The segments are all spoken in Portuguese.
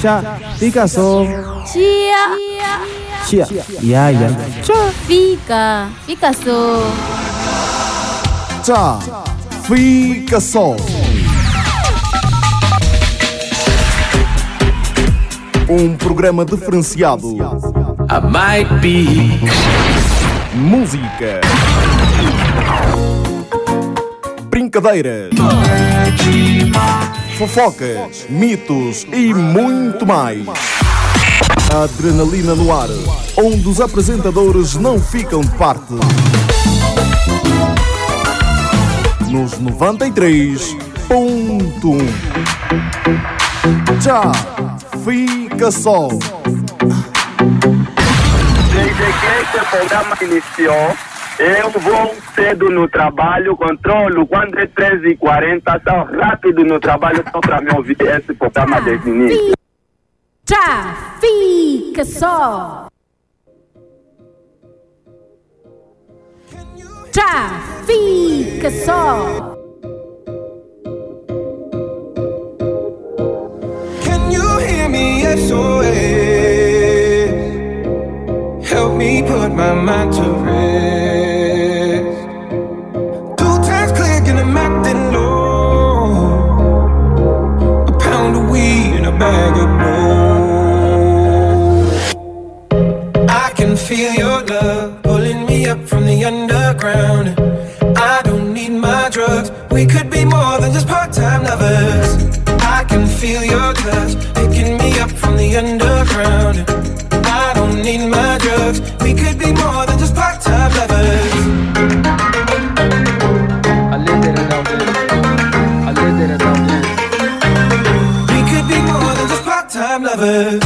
Tchau, fica só. Tia. Tia, ya, ya. Tchau. Fica, fica só. Tchá, fica só. Um programa diferenciado. I might be. Música. Brincadeiras. Fofocas, mitos e muito mais. Adrenalina no ar, onde os apresentadores não ficam de parte. Nos 93.1. Já fica só. Desde que esse programa iniciou, eu vou cedo no trabalho, controlo quando é 13h40, sou rápido no trabalho só para me ouvir esse programa desde o início. Tá, fica só. Tá, fica só. Can you hear me? SOS. Help me put my mind to rest. Feel your love pulling me up from the underground. I don't need my drugs. We could be more than just part-time lovers. I can feel your touch picking me up from the underground. I don't need my drugs. We could be more than just part-time lovers. I live in a number. I live in a lovely We could be more than just part-time lovers.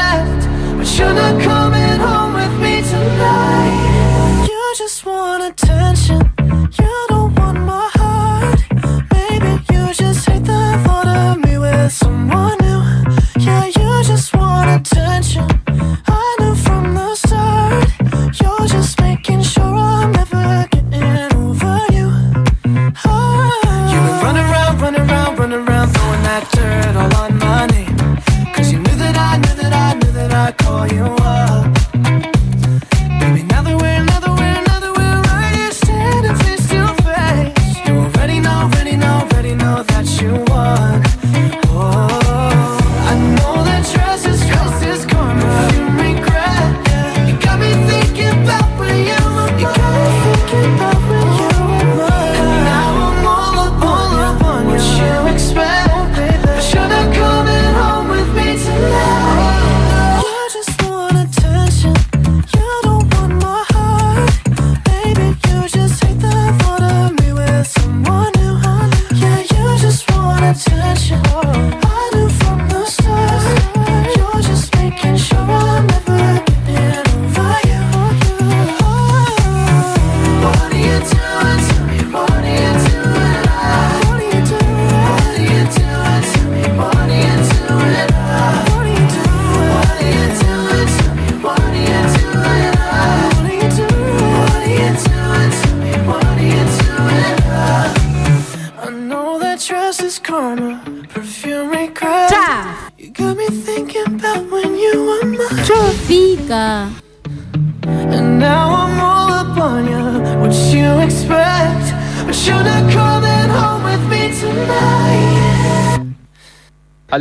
You're coming home with me tonight. You just want attention. You don't want my heart. Maybe you just hate the thought of me with someone new. Yeah, you just want attention. I knew from the start. You're just that I'd call you up.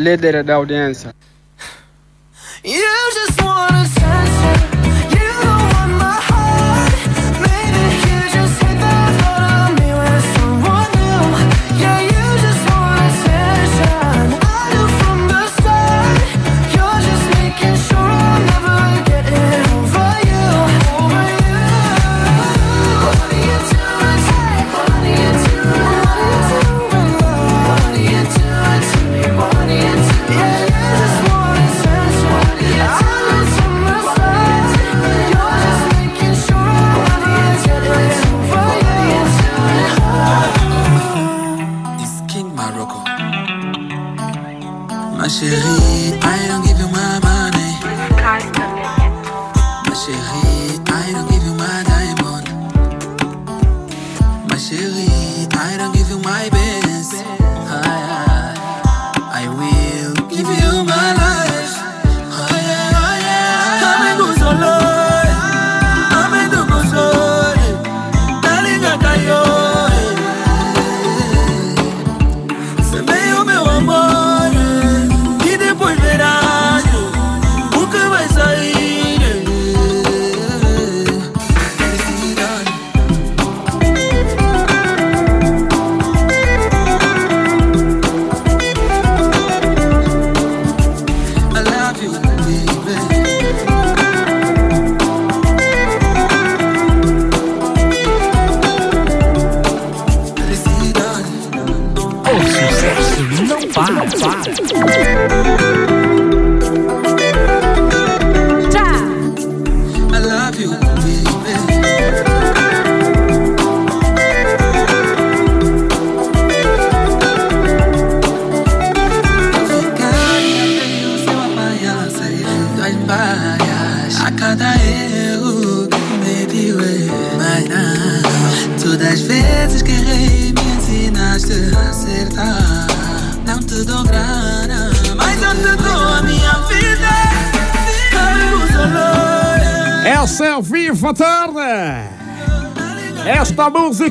Líder da audiência.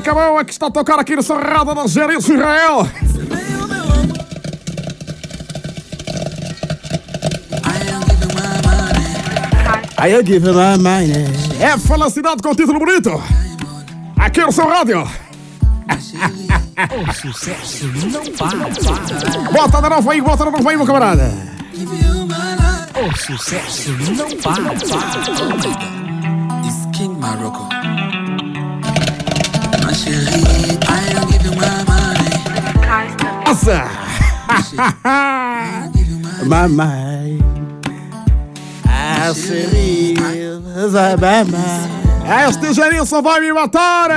Esta música boa que está a tocar aqui no Cerrado da Gerência Israel. Aí eu give you my money. É felicidade com título bonito. Aqui no seu rádio. O sucesso não para. Bota de novo aí, bota de novo aí, meu camarada. O sucesso não para. Nossa! My mind. I see my mind. Este Gerilson vai me matar!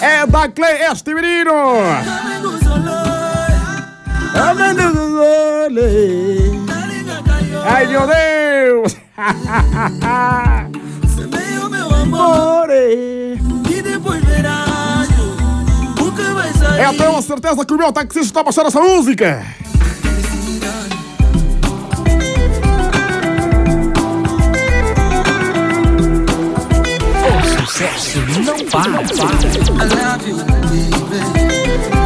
É da Clay este menino! Ai meu Deus! O meu amor. Eu tenho a certeza que o meu taxista está baixando essa música! O sucesso não para, para. I love you, baby.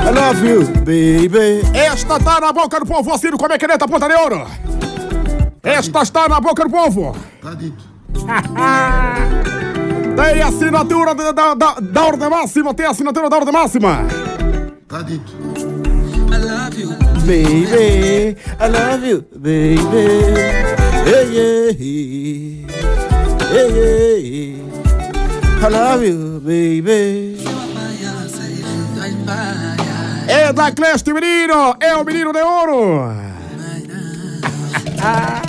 I love you, baby. Esta está na boca do povo, assino com a minha caneta ponta de ouro! Esta está na boca do povo! tem assinatura da, da, da, da ordem máxima, tem assinatura da ordem máxima! I love you. Baby, I love you, baby. Yeah, yeah, yeah, yeah. I love you, baby. É da Cleste, menino! É o menino de ouro! Não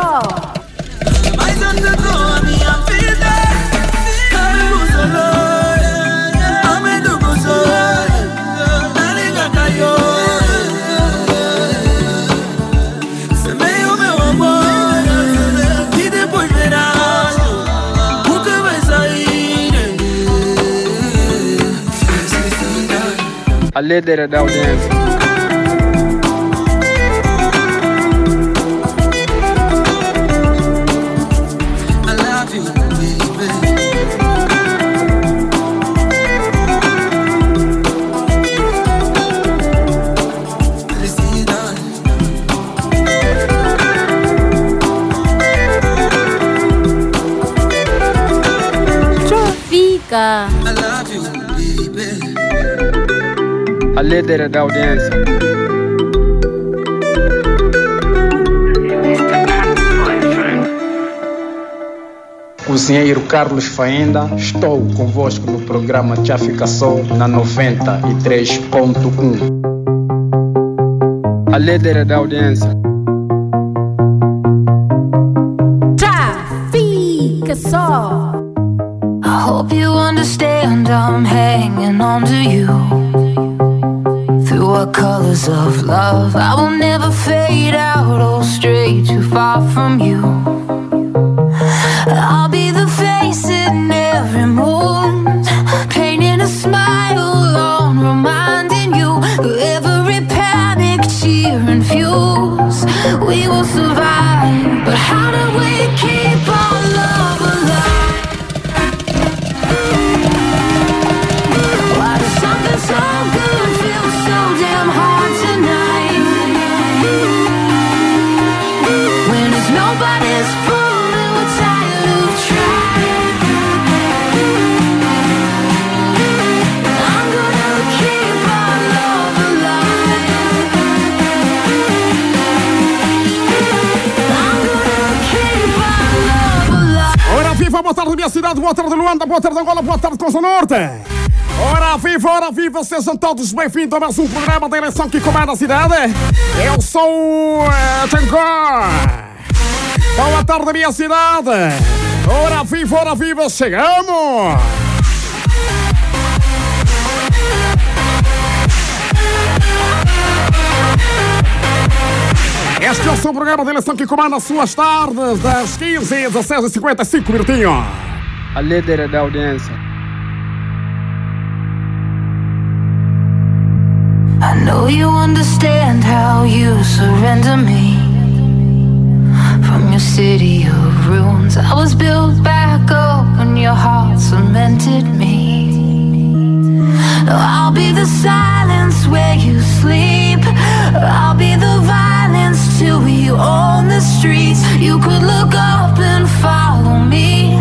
Só. Mas underglow a minha vida. Liga caiu. Meu amor. E depois verá. O que vai sair. A líder da audiência. Fica. I love you, baby. A líder da audiência. Cozinheiro Carlos Faenda, estou convosco no programa Já Fica Só na 93.1. A líder da audiência. Já fica só. Hope you understand I'm hanging on to you. Through our colors of love, I will never fade out or stray too far from you. Boa tarde Luanda, boa tarde Angola, boa tarde Costa Norte. Ora viva, ora viva, sejam todos bem-vindos a mais um programa da eleição que comanda a cidade. Eu sou uh, Tangor. Boa tarde minha cidade. Ora viva, ora viva, chegamos. Este é o seu programa de eleição que comanda as suas tardes, das 15 às 16 e 55 minutinhos. A líder da audiência. I know you understand how you surrender me from your city of ruins. I was built back up and your heart cemented me. I'll be the silence where you sleep. I'll be the violence till we own the streets. You could look up and follow me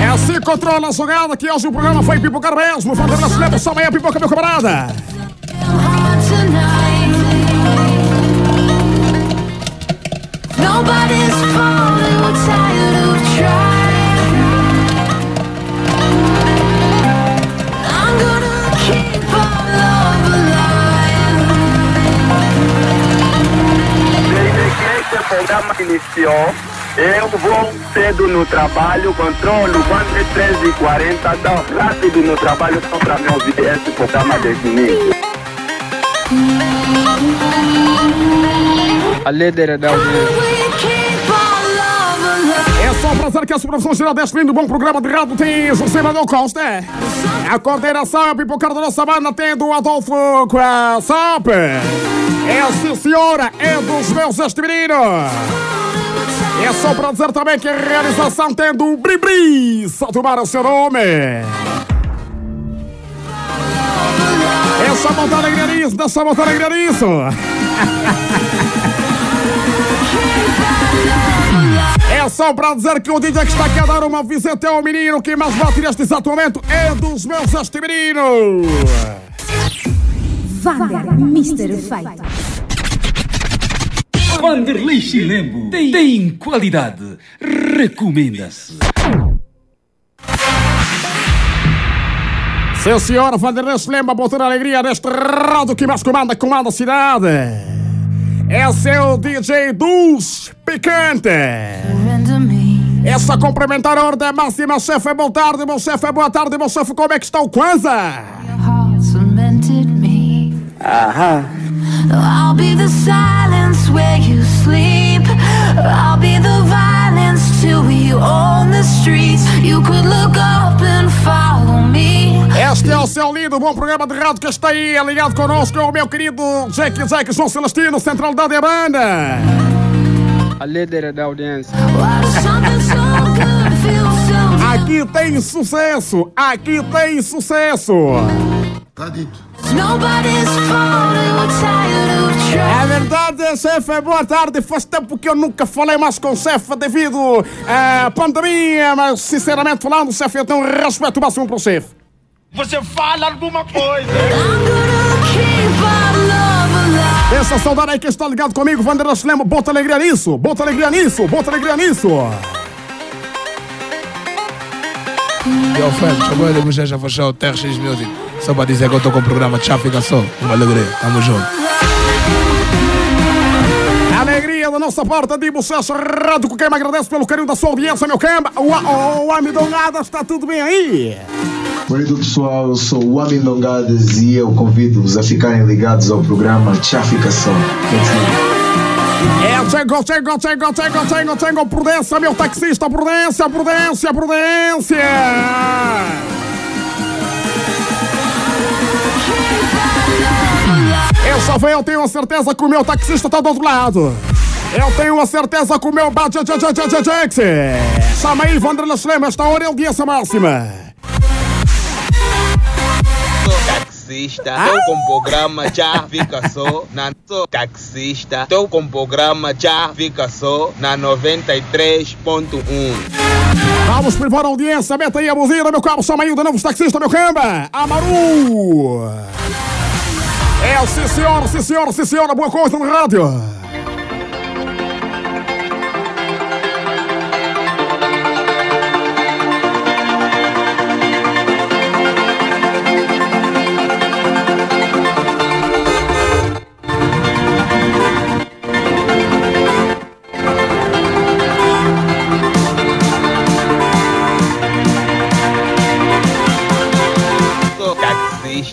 É assim controla a jogada que hoje o programa foi pipocar mesmo. Fazendo a cinema, só amanhã pipoca, meu camarada. Nobody's falling, we're tired of trying. Programa iniciou, eu vou cedo no trabalho, controlo quando é 13h40, tão rápido no trabalho só para me ouvir esse programa desde o início. A líder da love alive. É só prazer que a supervisão geral deste lindo bom programa de rádio tem José Manuel Costa. A coordenação é pipocar da nossa banda tendo o Adolfo Sop. É sim senhora, é dos meus este menino. É só para dizer também que a realização tendo o Bribri, só tomar o seu nome. É só botar alegria nisso, deixa só botar alegria nisso. É só para dizer que o DJ que está aqui a dar uma visita ao menino que mais bate neste exato momento é dos meus este menino. Vander, Mr. Feito. Vanderlei Chilembo tem, tem qualidade. Recomenda-se. Sim, senhora, Vanderlei lembra botar alegria neste rádio que mais comanda, comanda a cidade. É seu DJ dos Picante. Me. É cumprimentar a ordem máxima, chefe. Boa tarde, meu chefe. Boa tarde, meu chefe. Como é que está o Kwanza? Aham. I'll be the silence where you sleep. I'll be the violence till we own the street. streets. You could look up and follow me. Este é o seu lindo bom programa de rádio que está aí ligado conosco, o meu querido Jack Jack João Celestino, Centralidade da Banda. A líder da audiência. Aqui tem sucesso, aqui tem sucesso. Of trying. É verdade, chefe, boa tarde. Faz tempo que eu nunca falei mais com o chefe devido à pandemia, mas sinceramente falando, chefe, eu tenho um respeito máximo para o chefe. Você fala alguma coisa. Essa saudade aí que está ligado comigo, Wanderer Lemo, bota alegria nisso, bota alegria nisso, bota alegria nisso. Yo, Fred, acabou de mexer já fechar o TRX Music. Só para dizer que eu estou com o programa Tchau Fica Só. Uma alegria, tamo junto. Alegria da nossa parte de Sucesso Rádio, com quem me agradece pelo carinho da sua audiência, meu camba. O, Amidonada, está tudo bem aí? Querido pessoal, eu sou o Amin Dongadas e eu convido-vos a ficarem ligados ao programa Tchá Fica Só. É, chegou, chegou, chegou, chegou, chegou, chegou, prudência, meu taxista, prudência, prudência, prudência. Eu só venho, eu tenho a certeza que o meu taxista tá do outro lado. Eu tenho a certeza que o meu bate Chama aí, Wanderlei Schlem, esta hora é audiência máxima. Taxista, tô com programa já fica só na sou taxista, tô com programa já fica só na 93.1. Vamos privar a audiência, meta aí a buzina, meu cabo, chama aí o de novo taxista, meu camba. Amaru. É, sim senhora, sim senhora, sim senhora, boa coisa no rádio.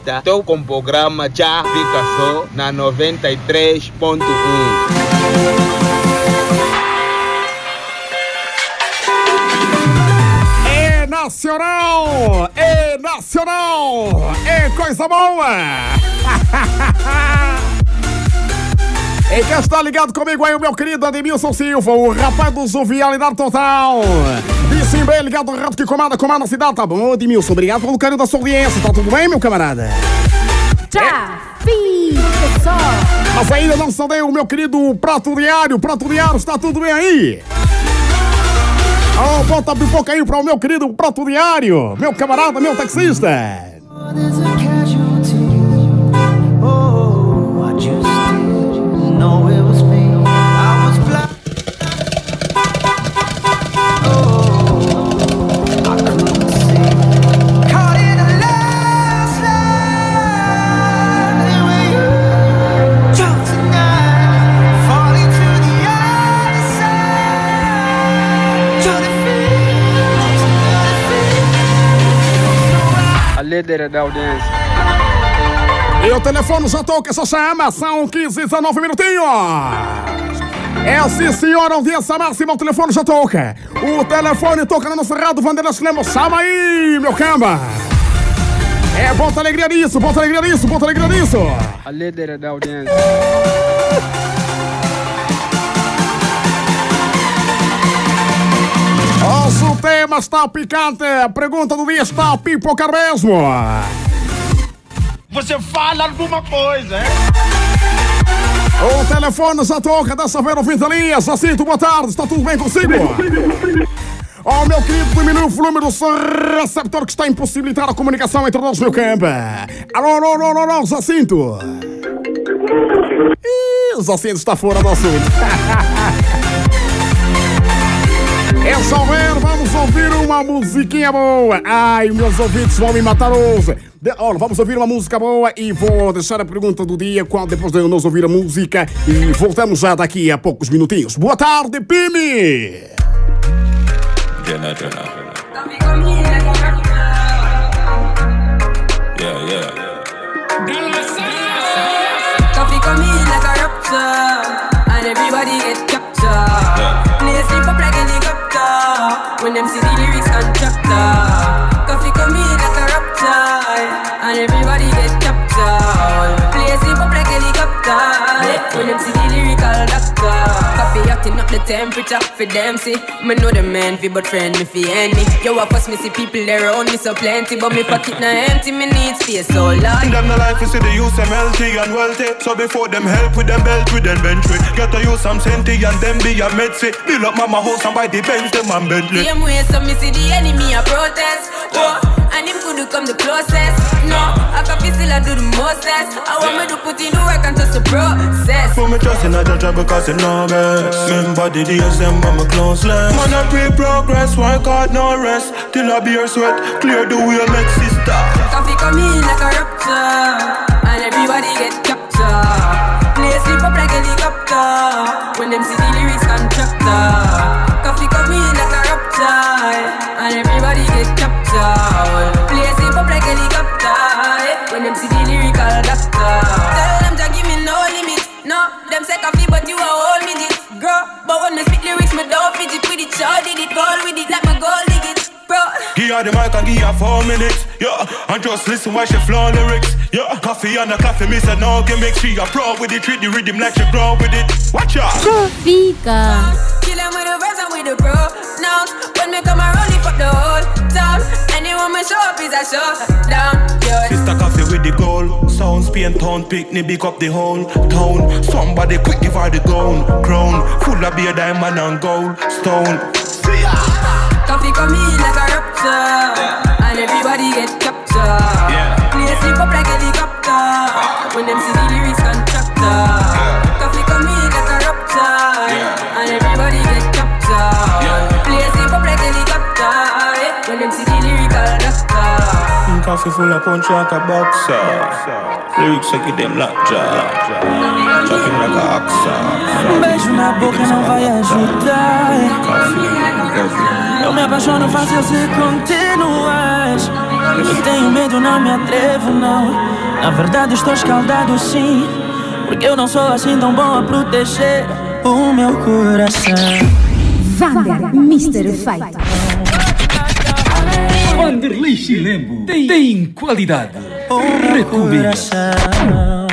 Taxista, tô com programa já fica só na 93.1. É nacional! É nacional! É coisa boa! E quem está ligado comigo aí, o meu querido Ademilson Silva, o rapaz do Jovialidade Total. E sim, bem ligado rato que comanda, comanda a cidade. Tá bom, Ademilson, obrigado pelo carinho da sua audiência. Tá tudo bem, meu camarada? Fica só. Mas ainda não saudei o meu querido Prato Diário. Prato Diário, está tudo bem aí? Oh, bota a pipoca aí para o meu querido Prato Diário. Meu camarada, meu taxista. Trying to feel. A líder da audiência. E o telefone já toca essa chama. São 15, 19 minutinhos. Sim, senhora, audiência máxima, o telefone já toca. O telefone toca na nossa rádio, Vanderlei Lemos. Chama aí, meu camba. É, bota alegria nisso, bota alegria nisso, bota alegria nisso. A líder da audiência. Nosso tema está picante, a pergunta do dia está a pipocar mesmo. Você fala alguma coisa, é? O telefone já toca, dessa vez no fim da linha. Jacinto, boa tarde, está tudo bem consigo? Oh, meu querido, diminui o volume do seu receptor que está impossibilitar a comunicação entre nós, meu campo. Alô, alô, alô, alô, alô, Jacinto. Ih, o Jacinto está fora do assunto. É só ver, vamos ouvir uma musiquinha boa. Ai, meus ouvintes vão me matar hoje. De, olha, vamos ouvir uma música boa e vou deixar a pergunta do dia quando depois de nós ouvir a música e voltamos já daqui a poucos minutinhos. Boa tarde, Pimi! Yeah, them Acting up the temperature for them see. Me know the man fi but friend me fi any. Yo, I course me see people there around me so plenty, but me pocket na empty. Me need space so large. Them the life is see the use them healthy and wealthy. So before them help with them belt with them bench with. Get to use some senti and them be a medsi. Build up mama house and buy the Benz them and Bentley. Same way, so me see the enemy a protest. Oh, and him could come the closest. No, I can feel still I do the mostest. I want me to put in the work and trust the process. Put me trust in a judge because you know best. Remember the days them when me closeless. Man I pre progress, work hard no rest. Till I beer sweat, clear the way make sister. Coffee come in like a raptor, and everybody get captured. Play sleep up like helicopter when them see the lyrics contractor. Coffee come in like a raptor, and everybody get captured. Play sleep up like helicopter when them see the lyrical doctor. Tell them to give me no limit. No, them say coffee, but you a whole minute, girl. But when me spit lyrics, me don't fidget with it. Sure did it, goal with it, like my goal dig it, bro. Give her the mic and give her four minutes, yeah. And just listen while she flow lyrics, yeah. Coffee and a coffee, me say no gimmick. She a pro with it, treat the rhythm like she grow with it. Watch out. Fica. Kill them with the verse and with the bro. Now, when me come around, lift up the whole town. Anyone me show up is a show down. The goal. Sound Spain town, picnic, big up the whole town. Somebody quick give her the gown, crown. Full of beer, diamond and gold, stone. Coffee come in like a raptor, and everybody get captured. Play sleep up like helicopter when them see the Coffee full of punch like a boxer. Lyrics I give them lockjaw. Chopping like a oxa. Um beijo na boca não vai ajudar. Eu me apaixono fácil se continuas. Eu tenho medo, não me atrevo, não. Na verdade, estou escaldado sim. Porque eu não sou assim tão bom a proteger o meu coração. Vander, Mr. Fight. Vanderlei Chilembo tem, tem qualidade. Recomenda.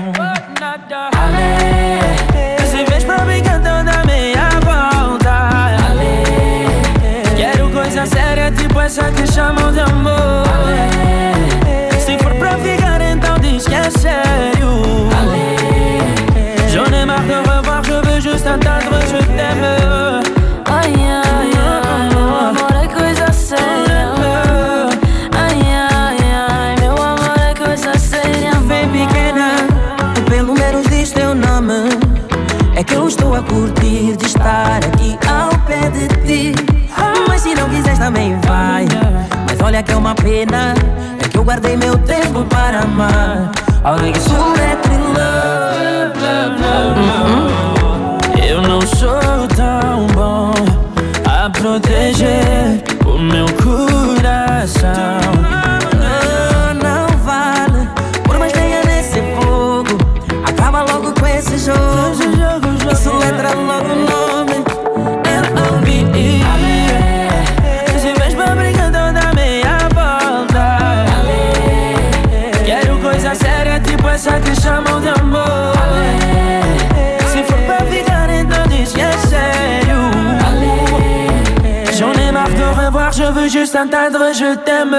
Estar aqui ao pé de ti. Mas se não quiseres também vai. Mas olha que é uma pena. É que eu guardei meu tempo para amar. Alguém que love, love, love. Eu não sou tão bom a proteger o meu coração. juste un tas de je t'aime.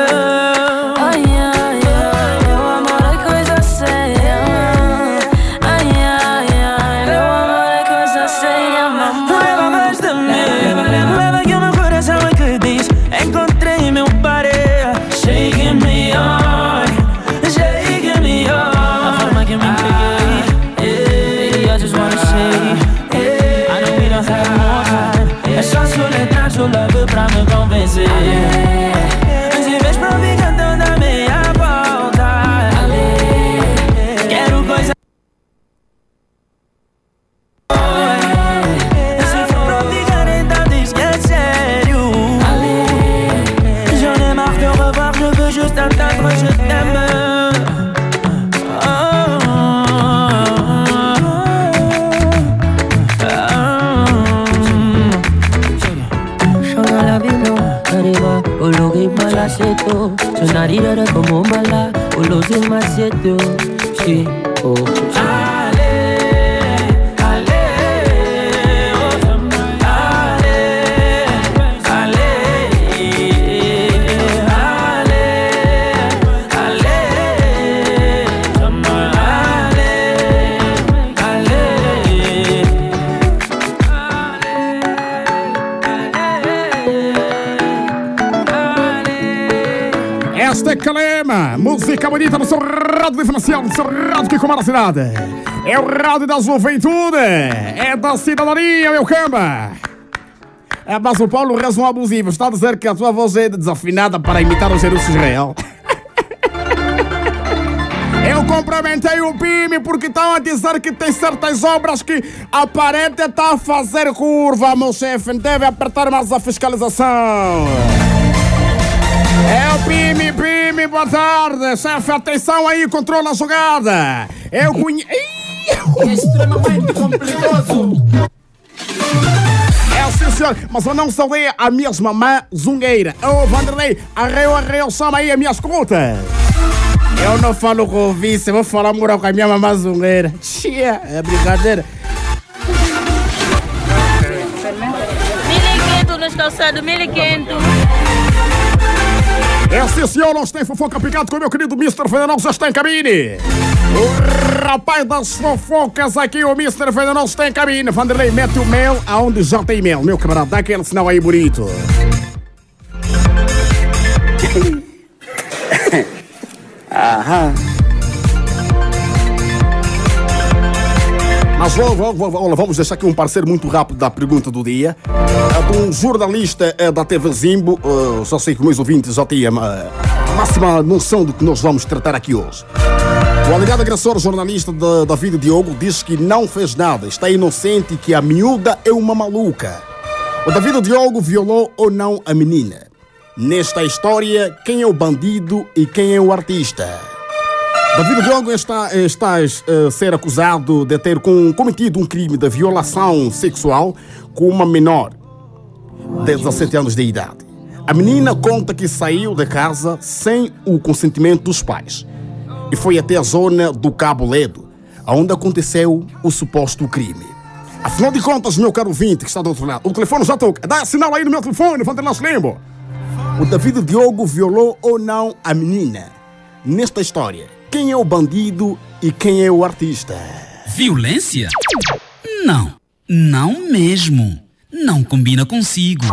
Tunari dada kwa mumbala Ulozi masieto She Música bonita no seu rádio diferencial, no seu rádio que comanda a cidade. É o rádio da juventude, é da cidadania, meu camba. É, mas o Paulo Reis um abusivo, está a dizer que a tua voz é desafinada para imitar o Jerusalém Israel. Eu cumprimentei o Pime porque estão a dizer que tem certas obras que a parede está a fazer curva, meu chefe. Deve apertar mais a fiscalização. É o Pime, Pime, boa tarde. Chefe, atenção aí, controla a jogada. Eu conheço. Extremamente complicado. É sim, senhor, mas eu não saudei a mesma mãe zungueira. Ô, Vanderlei, arreu, arreu, chama aí a minha escuta. Eu não falo com o vice, eu vou falar moral com a minha mamãe zungueira. Tia, é brincadeira. 1500 nos calçados, 1500. É sim, senhor, nós tem fofoca picado com meu querido Mr. Já está em cabine. O rapaz das fofocas aqui, o Mr. Está em cabine. Vanderlei, mete o mel aonde já tem mel. Meu camarada, dá aquele sinal aí bonito. Aham. Mas vou- olha, vamos deixar aqui um parecer muito rápido da pergunta do dia. É de um jornalista eh, da TV Zimbo. eh, só sei que meus ouvintes já têm eh, a máxima noção do que nós vamos tratar aqui hoje. O alegado agressor jornalista da David Diogo diz que não fez nada, está inocente e que a miúda é uma maluca. O David Diogo violou ou não a menina? Nesta história, quem é o bandido e quem é o artista? David Diogo está, está a ser acusado de ter com- cometido um crime de violação sexual com uma menor de 17 anos de idade. A menina conta que saiu de casa sem o consentimento dos pais e foi até a zona do Cabo Ledo, onde aconteceu o suposto crime. Afinal de contas, meu caro ouvinte que está do outro lado, o telefone já toca. Dá sinal aí no meu telefone, Vanderlei Limbo. O David Diogo violou ou não a menina? Nesta história, quem é o bandido e quem é o artista? Violência? Não, não mesmo. Não combina consigo.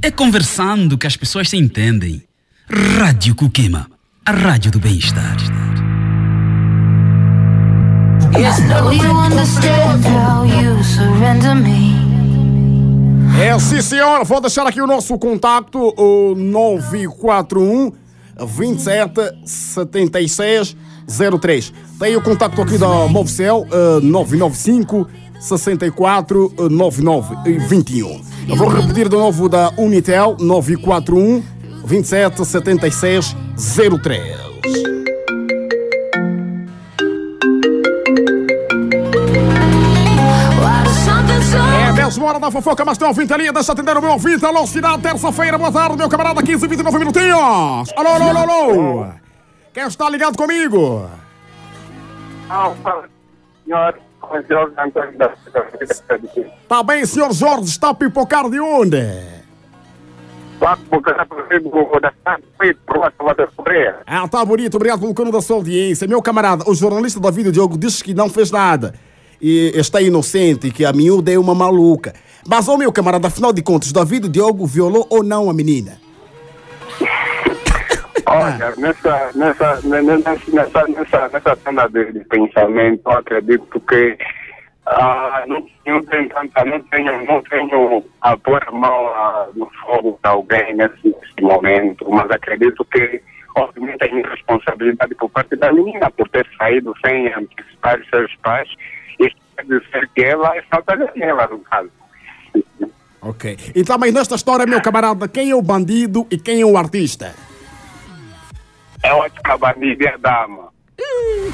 É conversando que as pessoas se entendem. Rádio Kukema, a rádio do bem-estar. É, sim, senhora. Vou deixar aqui o nosso contato, o 941 27 76 03. Tem o contato aqui da Movcel, eh, 995 64 99 21. Eu vou repetir de novo da Unitel, 941 27 76 03. É a mesma hora da fofoca, mas tem um ouvinte ali, deixa atender o meu ouvinte. Alô, cidade, terça-feira, boa tarde, meu camarada, 15, 29 minutinhos. Alô, alô, alô, alô. Quem está ligado comigo? Tá bem, senhor Jorge, está a pipocar de onde? Ah, tá bonito, obrigado pelo cano da sua audiência. Meu camarada, o jornalista David Diogo disse que não fez nada. E está inocente, que a miúda é uma maluca. Mas, ô meu camarada, afinal de contas, David Diogo violou ou não a menina? Olha, nessa, nessa, nessa, nessa, nessa, cena de, pensamento, acredito que ah, não, tenho não, tenho, não tenho a pôr a mão ah, no fogo de alguém nesse, nesse momento, mas acredito que, obviamente, a irresponsabilidade por parte da menina por ter saído sem antecipar seus pais, dizer que ela é falta dela, no caso. Ok. E também nesta história, meu camarada, quem é o bandido e quem é o artista? É ótima bandida e a dama.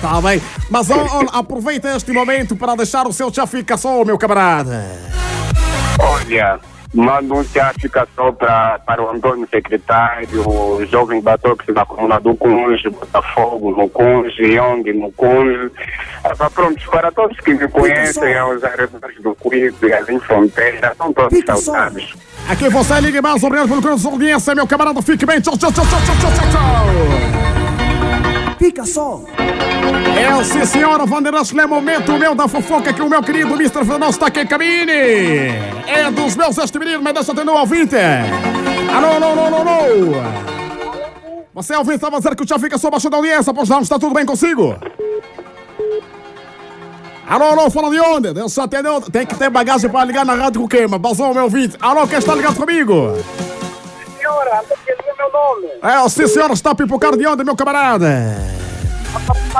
Tá bem. Mas aproveita este momento para deixar o seu chaficação, meu camarada. Olha, Mando um fica só para, para o Antônio Secretário, o jovem Batox na comuna do Cunge, Botafogo no Cunge, Yong no Cunge. Ah, pá, pronto, para todos que me conhecem, aos arredores do Cuico e ali em fronteira, são todos saudáveis. Aqui você liga mais, obrigado pelo da sua audiência, meu camarada. Fique bem. Tchau, tchau, tchau, tchau, tchau, tchau, tchau. Fica só. É, sim, senhora Vanderlei, é momento meu da fofoca que o meu querido Mr. Fernando está aqui em cabine. É dos meus este menino, mas deixa atender o ouvinte. Alô, alô, alô, alô, alô. Você é ouvinte, estava dizendo que o Tchau fica só baixo da audiência, pois não, está tudo bem consigo? Alô, alô, fala de onde? Deus só atendeu. Tem que ter bagagem para ligar na rádio com queima. Basou, meu ouvinte. Alô, quem está ligado comigo? Senhora, nome? É, sim, senhora, está a pipocar de onde, meu camarada?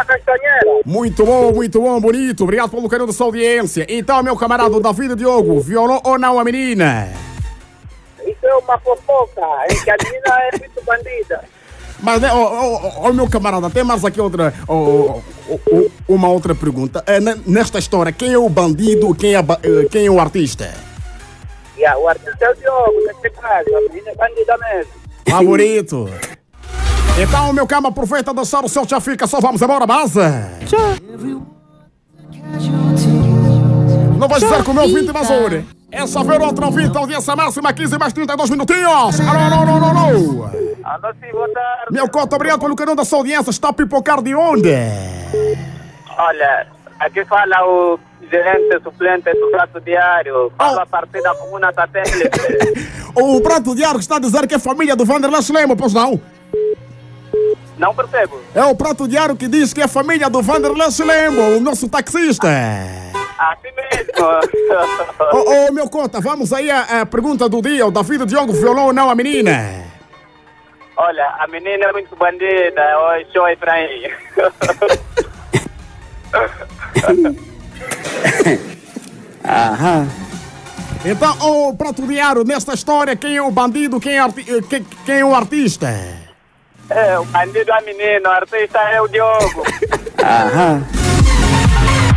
Castanheira. Muito bom, muito bom, bonito. Obrigado pelo carinho da sua audiência. Então, meu camarada David Diogo, violou ou não a menina? Isso é uma fofoca, é que a menina é muito bandida. Mas, né, ó, ó, ó, meu camarada, tem mais aqui outra, uma outra pergunta. É, ne- nesta história, quem é o bandido, quem é, eh, quem é o artista? Yeah, o artista é o Diogo, nesse caso, a menina é bandida mesmo. Favorito. Então, meu cama, aproveita a dançar o seu já fica, só vamos embora, base. Não vai dizer que o meu ouvinte é Mazuri. É só ver outro ouvinte, audiência máxima, 15 mais 32 minutinhos. Alô, alô, alô, alô, alô. Alô, sim, boa tarde. Meu coto, obrigado pelo carinho da sua audiência. Está a pipocar de onde? Olha, aqui fala o gerente suplente do prato diário. Fala a partir da comuna satélite. O prato diário está a dizer que é família do Vanderlei Lemo, pois não? Não percebo. É o prato diário que diz que é família do Vanderlei Lemo, o nosso taxista. Assim mesmo. Ô, ô, meu cota, vamos aí à, à pergunta do dia. O David Diogo violou ou não a menina? Olha, a menina é muito bandida. Oi, show aí pra aí. Aham. Então, o prato diário nesta história, quem é o bandido, quem é, arti- eh, quem, quem é o artista? É, o bandido é a menina, o artista é o Diogo. Aham.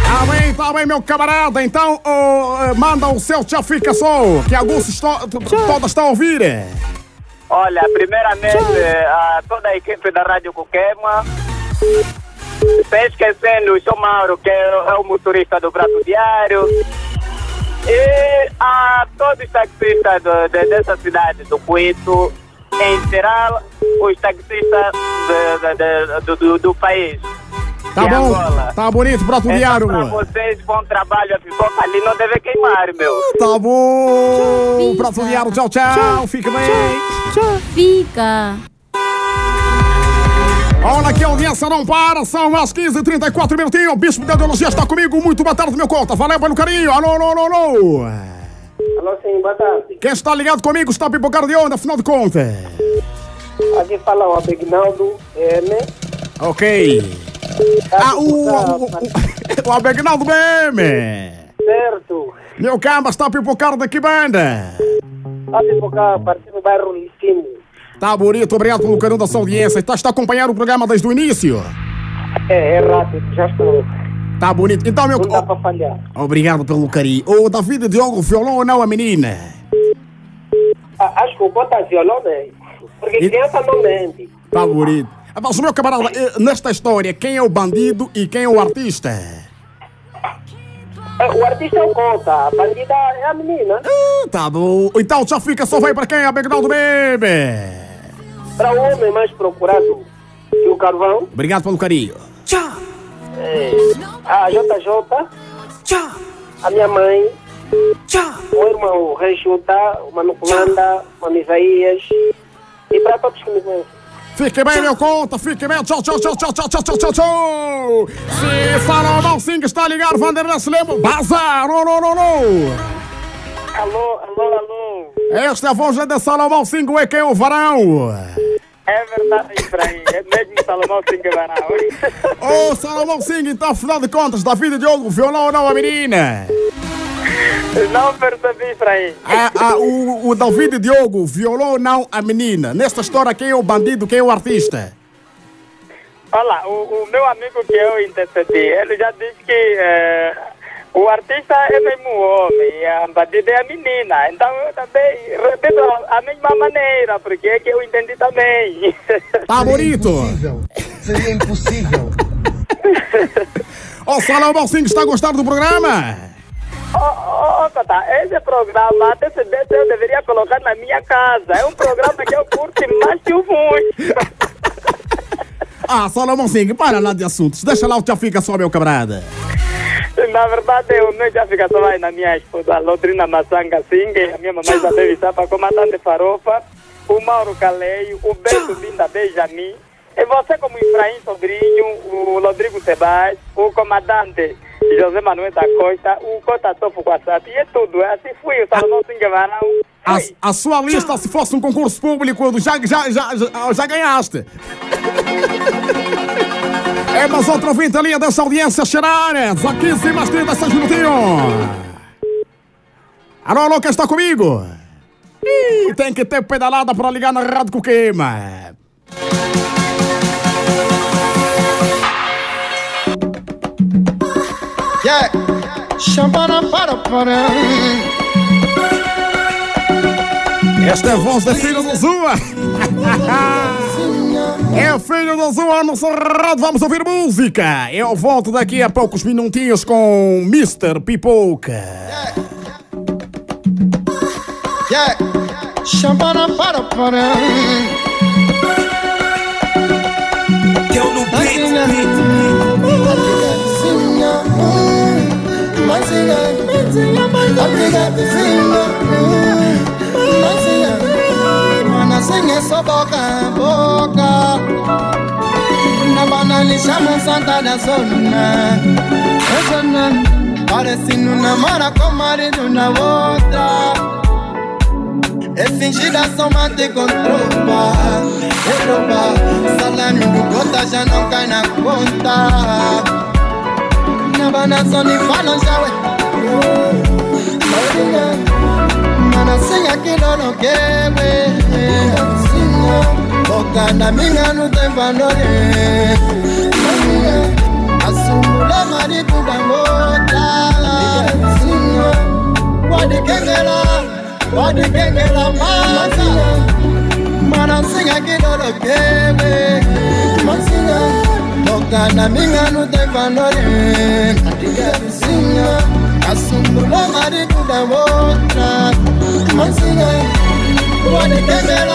Tá bem, tá bem, meu camarada. Então, eh, manda o seu tchau fica só, que alguns estão, todas estão a ouvir. Olha, primeiramente, a toda a equipe da Rádio Coquema. Sem esquecendo o Sr. Mauro, que é, é o motorista do Prato Diário. E a todos os taxistas do- de- dessa cidade do Cuito, em geral, os taxistas de- de- de- do, do- do país. Tá bom, Angola. tá bonito, prato Então, diário. Pra vocês, bom trabalho. A pipoca ali não deve queimar, meu. Tá bom, prato diário, tchau, tchau, fica bem. Fica. Olha que a audiência não para, são as 15h34 minutinhos. O Bispo de Ideologia está comigo. Muito boa tarde, meu conta. Valeu pelo carinho. Alô, alô, alô, alô. Alô, sim, boa tarde. Quem está ligado comigo está a pipocar de onde, afinal de contas? Aqui fala o Abignaldo M. Ok. Ah, o, o, o, o Abegnaldo BM. Certo. Meu camba está a pipocar de que banda? A pipocar a partir do bairro Licínio. Tá bonito, obrigado pelo carinho da sua audiência. Está, está a acompanhar o programa desde o início? É, é rápido, já estou. Tá bonito. Então, meu... Não dá falhar. Obrigado pelo carinho. O David Diogo violão ou não a menina? Ah, acho que o bota violão, né? Porque criança não mente. Tá bonito. Ah, Mas, meu camarada, eh, nesta história, quem é o bandido e quem é o artista? É, O artista é o conta, a bandida é a menina. Ah, Tá bom. Então já fica, só vai para quem? Abegnaldo BM. Para o homem mais procurado que o carvão, Obrigado pelo carinho. é, a JJ, a minha mãe, o irmão Rei Chuta, o Mano Comanda, o Mano Isaías, e para todos que me conhecem. Fique bem, meu conta, fique bem. Tchau, tchau, tchau, tchau, tchau, tchau, tchau, tchau, tchau. Se Salomão Singh está ligado, Vanderlei Lemo, bazar, não, não, não, não. Alô, alô, alô. Esta é a voz de Salomão Singh, é quem é o varão. É verdade, Efraim, é mesmo Salomão Singabarão. Ô, Salomão Singh, então, afinal de contas, David Diogo, violão ou não a menina? Não percebi, Efraim. Ah, ah, o, o David Diogo violou ou não a menina? Nesta história, quem é o bandido, quem é o artista? Olha, o, o meu amigo que eu intercedi, ele já disse que eh, O artista é mesmo homem e a bandida é a menina. Então eu também repito a, mesma maneira, porque é que eu entendi também. Tá bonito. Seria impossível. Ô, Salão Balsinho, está gostando do programa? Ô, ô, Cota, esse programa, até se desse, eu deveria colocar na minha casa. É um programa que eu curto mais que o muito. Ah, Salomão Singh, para lá de assuntos. Deixa lá o Tia Fica só, meu camarada. Na verdade, eu não já fica só na minha esposa, Lodrina Massanga Singh, a minha mamãe estar para comandante Farofa, o Mauro Caleio, o Beto Binda Benjamin, e você como Efraim Sobrinho, o Rodrigo Sebas, o comandante José Manuel da Costa, o Cota Tofo Quassati, e é tudo, é assim fui, o Salomão Singh Varão. A, a sua lista, se fosse um concurso público, já, já, já, já, já ganhaste. É, mas outro ouvinte ali dessa audiência Xerares, aqui sem mais 36 minutinhos. Alô, alô, quem está comigo? Ih, tem que ter pedalada para ligar na Rádio Coquema. Yeah. Para para. Esta é a voz da filha do Zua. É o filho do Zua no Cerrado. Vamos ouvir música. Eu volto daqui a poucos minutinhos com Mr. Pipoca. Yeah. Champana para para. Eu no so boca não namora com marido na outra é fingida só mate com tropa É tropa Salame do gota já não cai na conta Na banda só me falam já ué Mana senha que não não quer Boca na minha não tem valor Assumula marido da mota Pode querer Pode querer mata Mana senha que não não quer Boca na minha não tem valor Assumbula marido da outra Mansinha Pode querer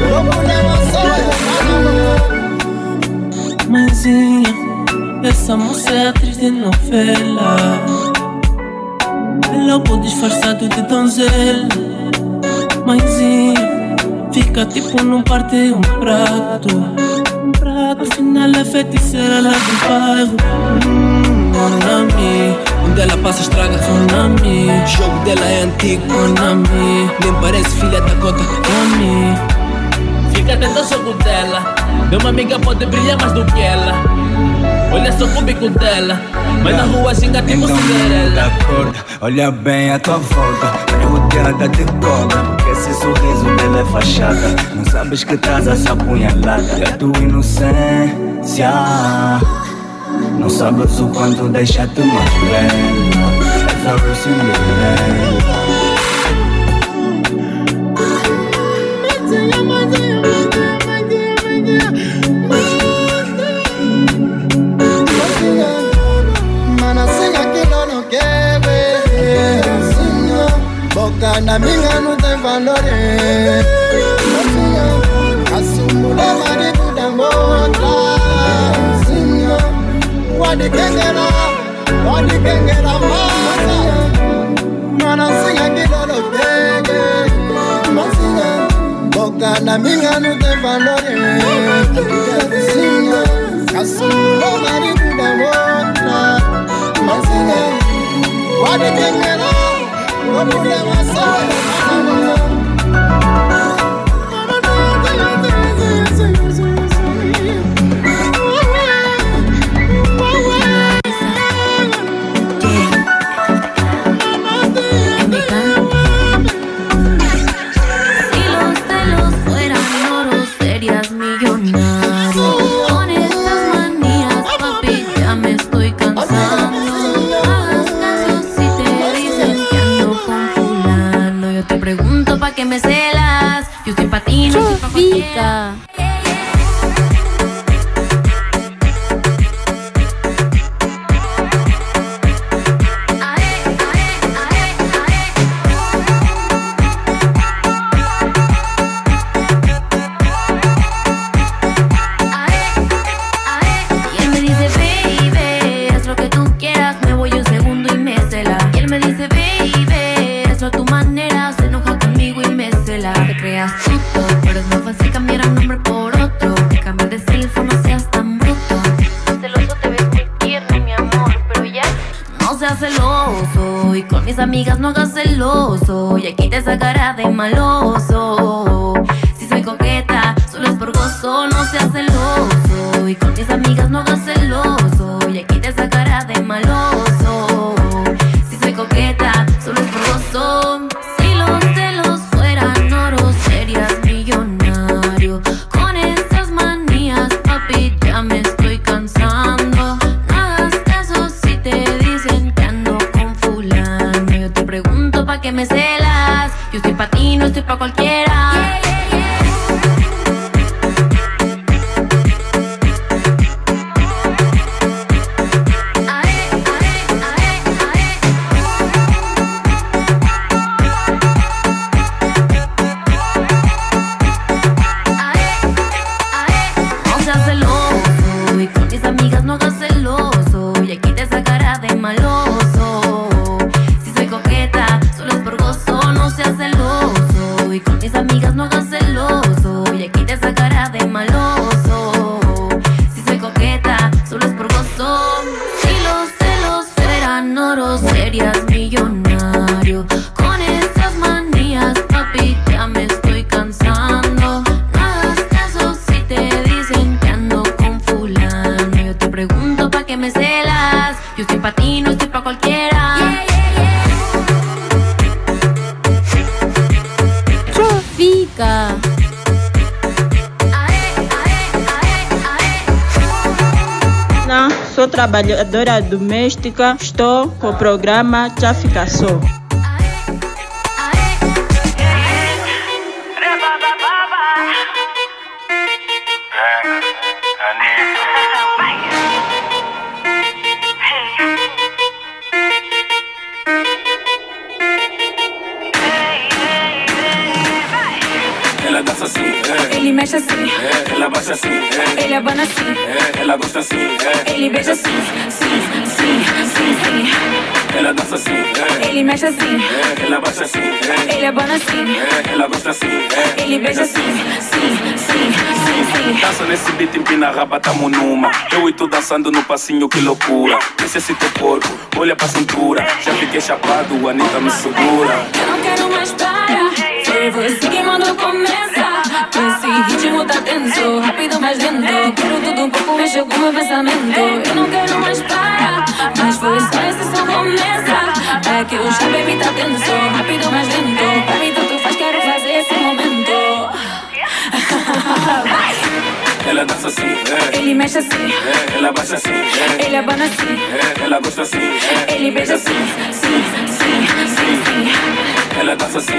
O problema só é Mãezinha, essa moça é atriz de novela. Lobo disfarçado de donzela. Mãezinha, fica tipo num parte um prato. Um prato, afinal é feiticeira lá do bairro. Hum, Konami, onde ela passa estraga Konami Jogo dela é antigo Konami. Nem parece filha da cota Konami Fica atento ao jogo dela. Meu uma amiga pode brilhar mais do que ela. Olha só o bico dela. Mas na rua xinga tipo Então Cinderela. acorda, olha bem a tua volta. Rodeada de cobra Porque esse sorriso dela é fachada. Não sabes que estás a se apunhalada É tua inocência Não sabes o quanto deixa-te mais bela És a Boca na minha não tem valor Pode querer Pode querer mata Mana senha que não não quer Boca na minha não tem valor Assumula marido da outra Mansinha Ina, si Pacotea. Doméstica, estou com o programa Já Fica Só. Gosta assim, é. ele beija assim, sim, sim, sim, sim. Dança nesse beat, empina a raba, tamo numa. Eu e tu dançando no passinho, que loucura. Necessito corpo, olha pra cintura. Já fiquei chapado, a Anitta me segura. Eu não quero mais parar. Foi você que mandou começar. Esse ritmo tá tenso, rápido mais lento. Quero tudo um pouco, mexeu com meu pensamento. Eu não quero mais parar. Mas foi só esse som começa. É que eu já bebi, tá tenso, rápido mais lento. Pra mim tanto faz, quero fazer esse momento. Vai! Ela dança assim, é. Ele mexe assim, É, ela baixa assim, é. ele abana assim, É, ela gosta assim, é. ele beija assim, sim, sim, sim, sim. Ela dança assim.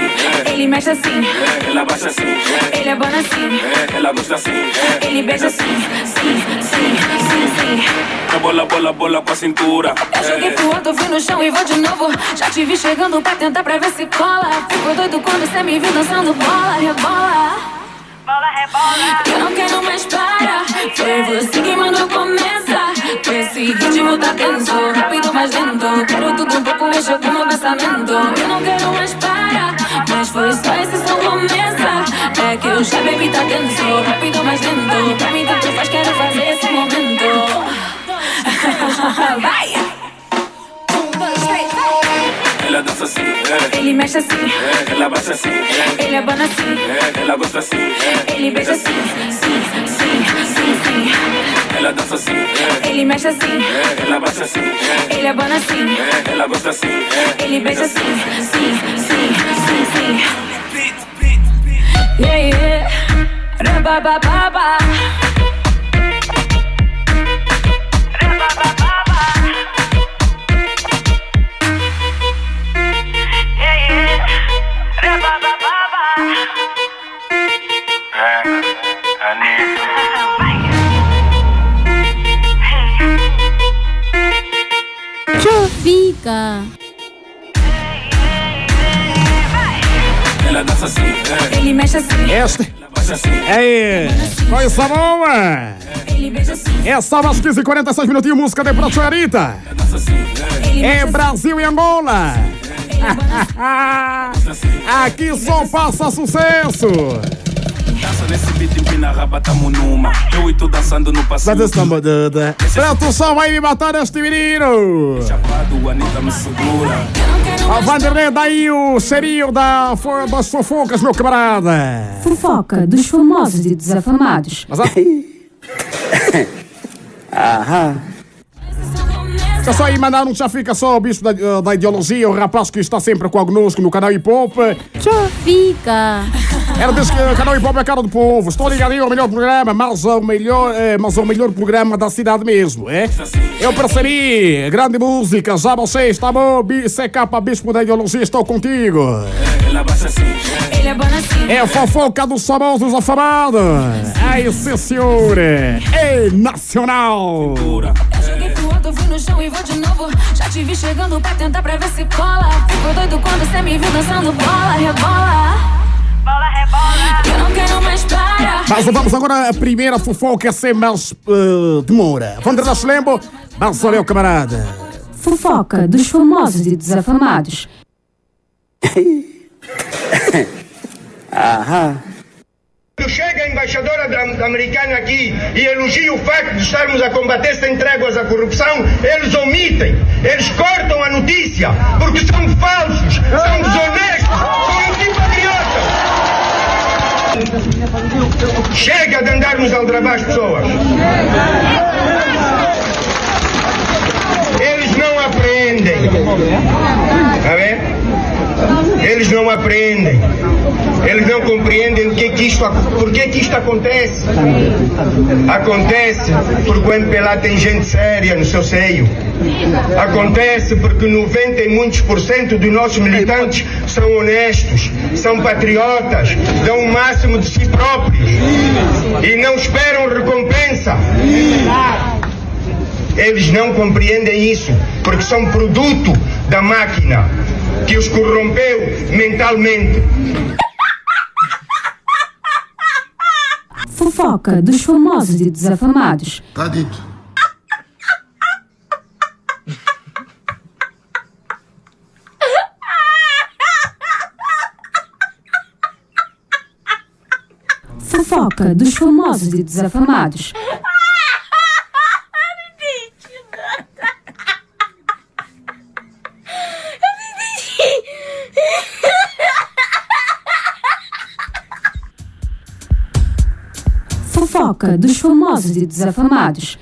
Ele mexe assim, ela baixa assim, é. ele abana assim, ela gosta assim, ele beija assim, sim, sim, sim, sim. É bola, bola, bola com a cintura. Eu joguei pro alto, vi no chão e vou de novo. Já te vi chegando pra tentar pra ver se cola. Fico doido quando cê me viu dançando bola, rebola. Bola, rebola. Eu não quero mais parar. Foi você que mandou começar. Esse ritmo tá tenso, rápido mais lento. Quero tudo um pouco, mexeu com meu pensamento. Eu não quero mais parar. Mas foi só esse som começa. É que eu já bebi, tá tenso, rápido mais lento. Pra mim tanto faz, quero fazer esse momento. Vai! Ela dança assim, é. Ele mexe assim, É, ela baixa assim, é. ele abana assim, ela gosta assim, ele beija assim, sim, sim, sim, sim. Ela dança assim, é. Ele mexe assim, É, ela baixa assim, é. ele abana assim, ela gosta assim, ele beija assim, sim, sim, sim, sim. Yeah, yeah. Rabababa. É. Fica. Ela dança assim, é. Ele mexe assim. Assim. Aí, coisa boa! É só mais 15 e 46 minutinhos, música de Prachuerita. Dança assim, é. É Brasil e Angola. Aqui só passa sucesso. Dança nesse beat, empina raba, tamo numa. Eu e tu dançando no passeio. Mas essa duda. Preto só vai me matar este menino. Chapado, Anitta me segura. A Vanderlei daí o cheirinho da, das fofocas, meu camarada. Fofoca dos famosos e desafamados. Mas a... Aham. Deixa só aí mandar um já fica só o bicho da, da ideologia, o rapaz que está sempre conosco no canal Hip Hop. Fica. Que o canal Hip Hop é a cara do povo. Estou ligadinho ao melhor programa, mas ao melhor, eh, mas ao melhor programa da cidade mesmo, é? Eu percebi, grande música, já você está bom, CK Bispo da Ideologia, estou contigo. É. É assim. É a fofoca dos famosos afamados. Ai, sim, senhor. É nacional. Joguei pro alto, fui no chão e vou de novo. Já te vi chegando pra tentar pra ver se cola. Ficou doido quando cê me viu dançando bola, rebola. Bola, rebola. Eu não quero mais parar. Mas vamos agora a primeira fofoca sem mais eh, demora. Vandré Lembo, mas olha o camarada. Fofoca dos famosos e desafamados. Aham. Chega a embaixadora americana aqui e elogia o facto de estarmos a combater sem tréguas a corrupção, eles omitem, eles cortam a notícia, porque são falsos, são desonestos, são antipatriotas. Chega de andarmos a aldrabar as pessoas. Eles não aprendem. Está bem? Eles não aprendem. Eles não compreendem o que que isto, por que que isto acontece. Acontece porque o MPLA tem gente séria no seu seio. Acontece porque 90 e muitos por cento dos nossos militantes são honestos, são patriotas, dão o máximo de si próprios e não esperam recompensa. Eles não compreendem isso, porque são produto da máquina que os corrompeu mentalmente. Fofoca dos famosos e desafamados. Tá dito. Fofoca dos famosos e desafamados. Dos famosos e desafamados.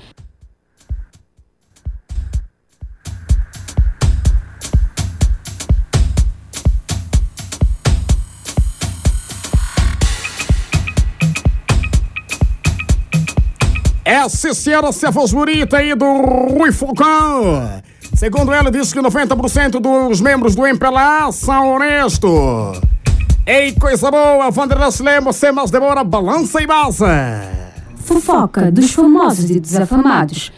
Essa senhora se a voz bonita aí do Rui Falcão. Segundo ela, diz que 90% dos membros do MPLA são honestos. Ei, coisa boa, Vanderlei Lemos, sem mais demora, balança e baza. Fofoca dos famosos e desafamados.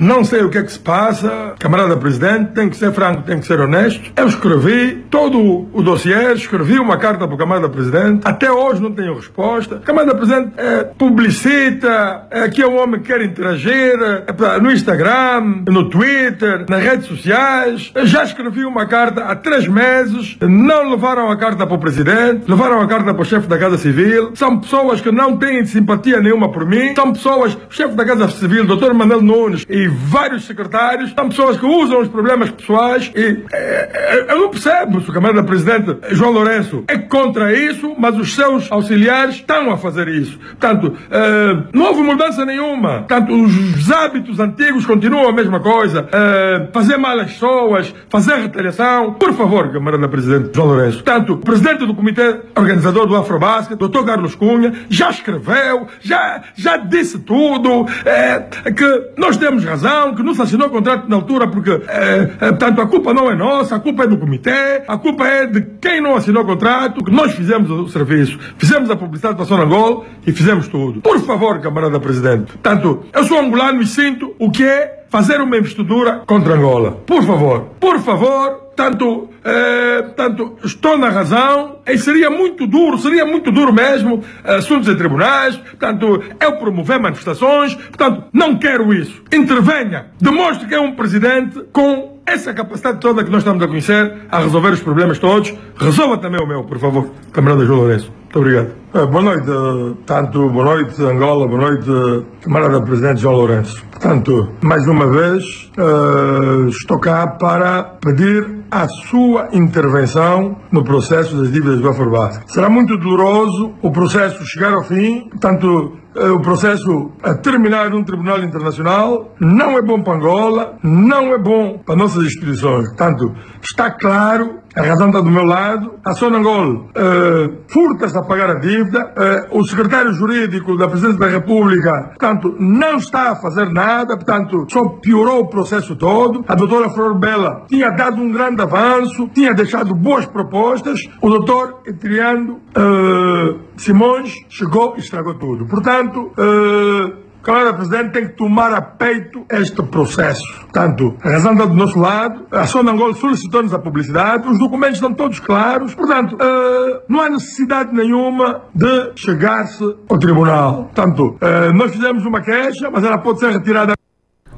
Não sei o que é que se passa, camarada presidente, tem que ser franco, tem que ser honesto. Eu escrevi todo o dossiê, escrevi uma carta para o camarada presidente, até hoje não tenho resposta. Camarada presidente é, publicita é, que é um homem que quer interagir é, no Instagram, no Twitter, nas redes sociais. Eu já escrevi uma carta há três meses, não levaram a carta para o presidente, levaram a carta para o chefe da Casa Civil. São pessoas que não têm simpatia nenhuma por mim, são pessoas, o chefe da Casa Civil, Dr. Manuel Nunes e vários secretários, são pessoas que usam os problemas pessoais e eh, eu não percebo se o camarada presidente João Lourenço é contra isso, mas os seus auxiliares estão a fazer isso. Portanto, eh, não houve mudança nenhuma. Portanto, os hábitos antigos continuam a mesma coisa. Eh, fazer mal às pessoas, fazer retaliação. Por favor, camarada presidente João Lourenço. Portanto, o presidente do comitê organizador do Afrobasket, Dr. Carlos Cunha, já escreveu, já, já disse tudo, eh, que nós temos razão, que não se assinou o contrato na altura porque, eh, eh, portanto, a culpa não é nossa, a culpa é do comitê, a culpa é de quem não assinou o contrato, que nós fizemos o serviço, fizemos a publicidade para Sonangol e fizemos tudo. Por favor, camarada presidente, portanto, eu sou angolano e sinto o que é fazer uma investidura contra Angola. Por favor, por favor, tanto, eh, tanto estou na razão e seria muito duro, seria muito duro mesmo, eh, assuntos em tribunais, portanto, eu promover manifestações, portanto, não quero isso. Intervenha, demonstre que é um presidente com essa capacidade toda que nós estamos a conhecer a resolver os problemas todos. Resolva também o meu, por favor, camarada João Lourenço. Muito obrigado. Eh, boa noite, eh, tanto boa noite Angola, boa noite eh, camarada presidente João Lourenço. Portanto, mais uma vez, eh, estou cá para pedir a sua intervenção no processo das dívidas do Afrobar. Será muito doloroso o processo chegar ao fim, portanto, o processo a terminar num tribunal internacional não é bom para Angola, não é bom para nossas instituições. Portanto, está claro, a razão está do meu lado, a Sonangol eh, furta-se a pagar a dívida, eh, o secretário jurídico da Presidência da República, portanto, não está a fazer nada, portanto, só piorou o processo todo. A doutora Flor Bela tinha dado um grande avanço, tinha deixado boas propostas, o doutor Etriano eh, Simões chegou e estragou tudo. Portanto, eh, Camarada Presidente tem que tomar a peito este processo. Portanto, a razão está do nosso lado, a Sona Angola solicitou-nos a publicidade, os documentos estão todos claros, portanto, eh, não há necessidade nenhuma de chegar-se ao tribunal. Portanto, eh, nós fizemos uma queixa, mas ela pode ser retirada.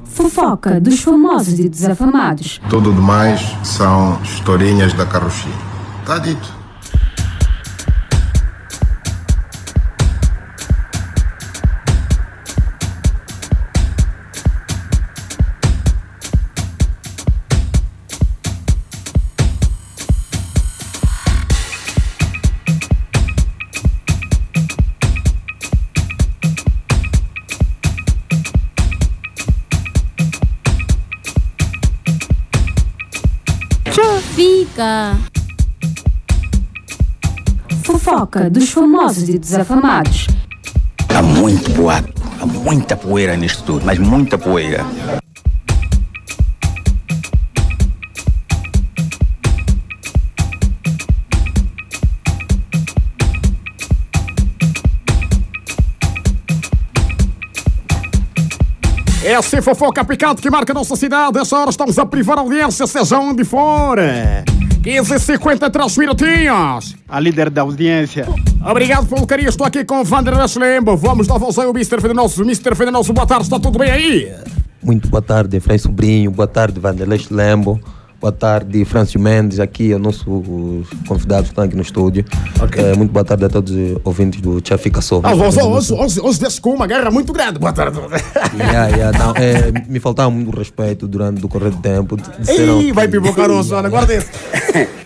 Fofoca dos famosos e desafamados. Tudo demais são historinhas da carrocinha. Tá dito. Fofoca dos famosos e desafamados. Há muito boato, há muita poeira nisto tudo, mas muita poeira. Essa é fofoca picante que marca a nossa cidade. Essa hora estamos a privar a audiência, seja onde for. 15 e 53 minutinhos. A líder da audiência. Obrigado pelo carinho. Estou aqui com o Vanderlei Lembo. Vamos dar voz ao Mr. Fedenoso. Mr. Fedenoso, boa tarde. Está tudo bem aí? Muito boa tarde, Frei Sobrinho. Boa tarde, Vanderlei Lembo. Boa tarde, Francio Mendes, aqui é o nosso convidado que está aqui no estúdio. Eh, muito boa tarde a todos os ouvintes do Tchá Fica Só. Ah, hoje desce com uma guerra muito grande. Boa tarde. Yeah, yeah, não, eh, me faltava muito respeito durante o decorrer do tempo. Disseram Ih, vai pipocar o sono. Guarda esse.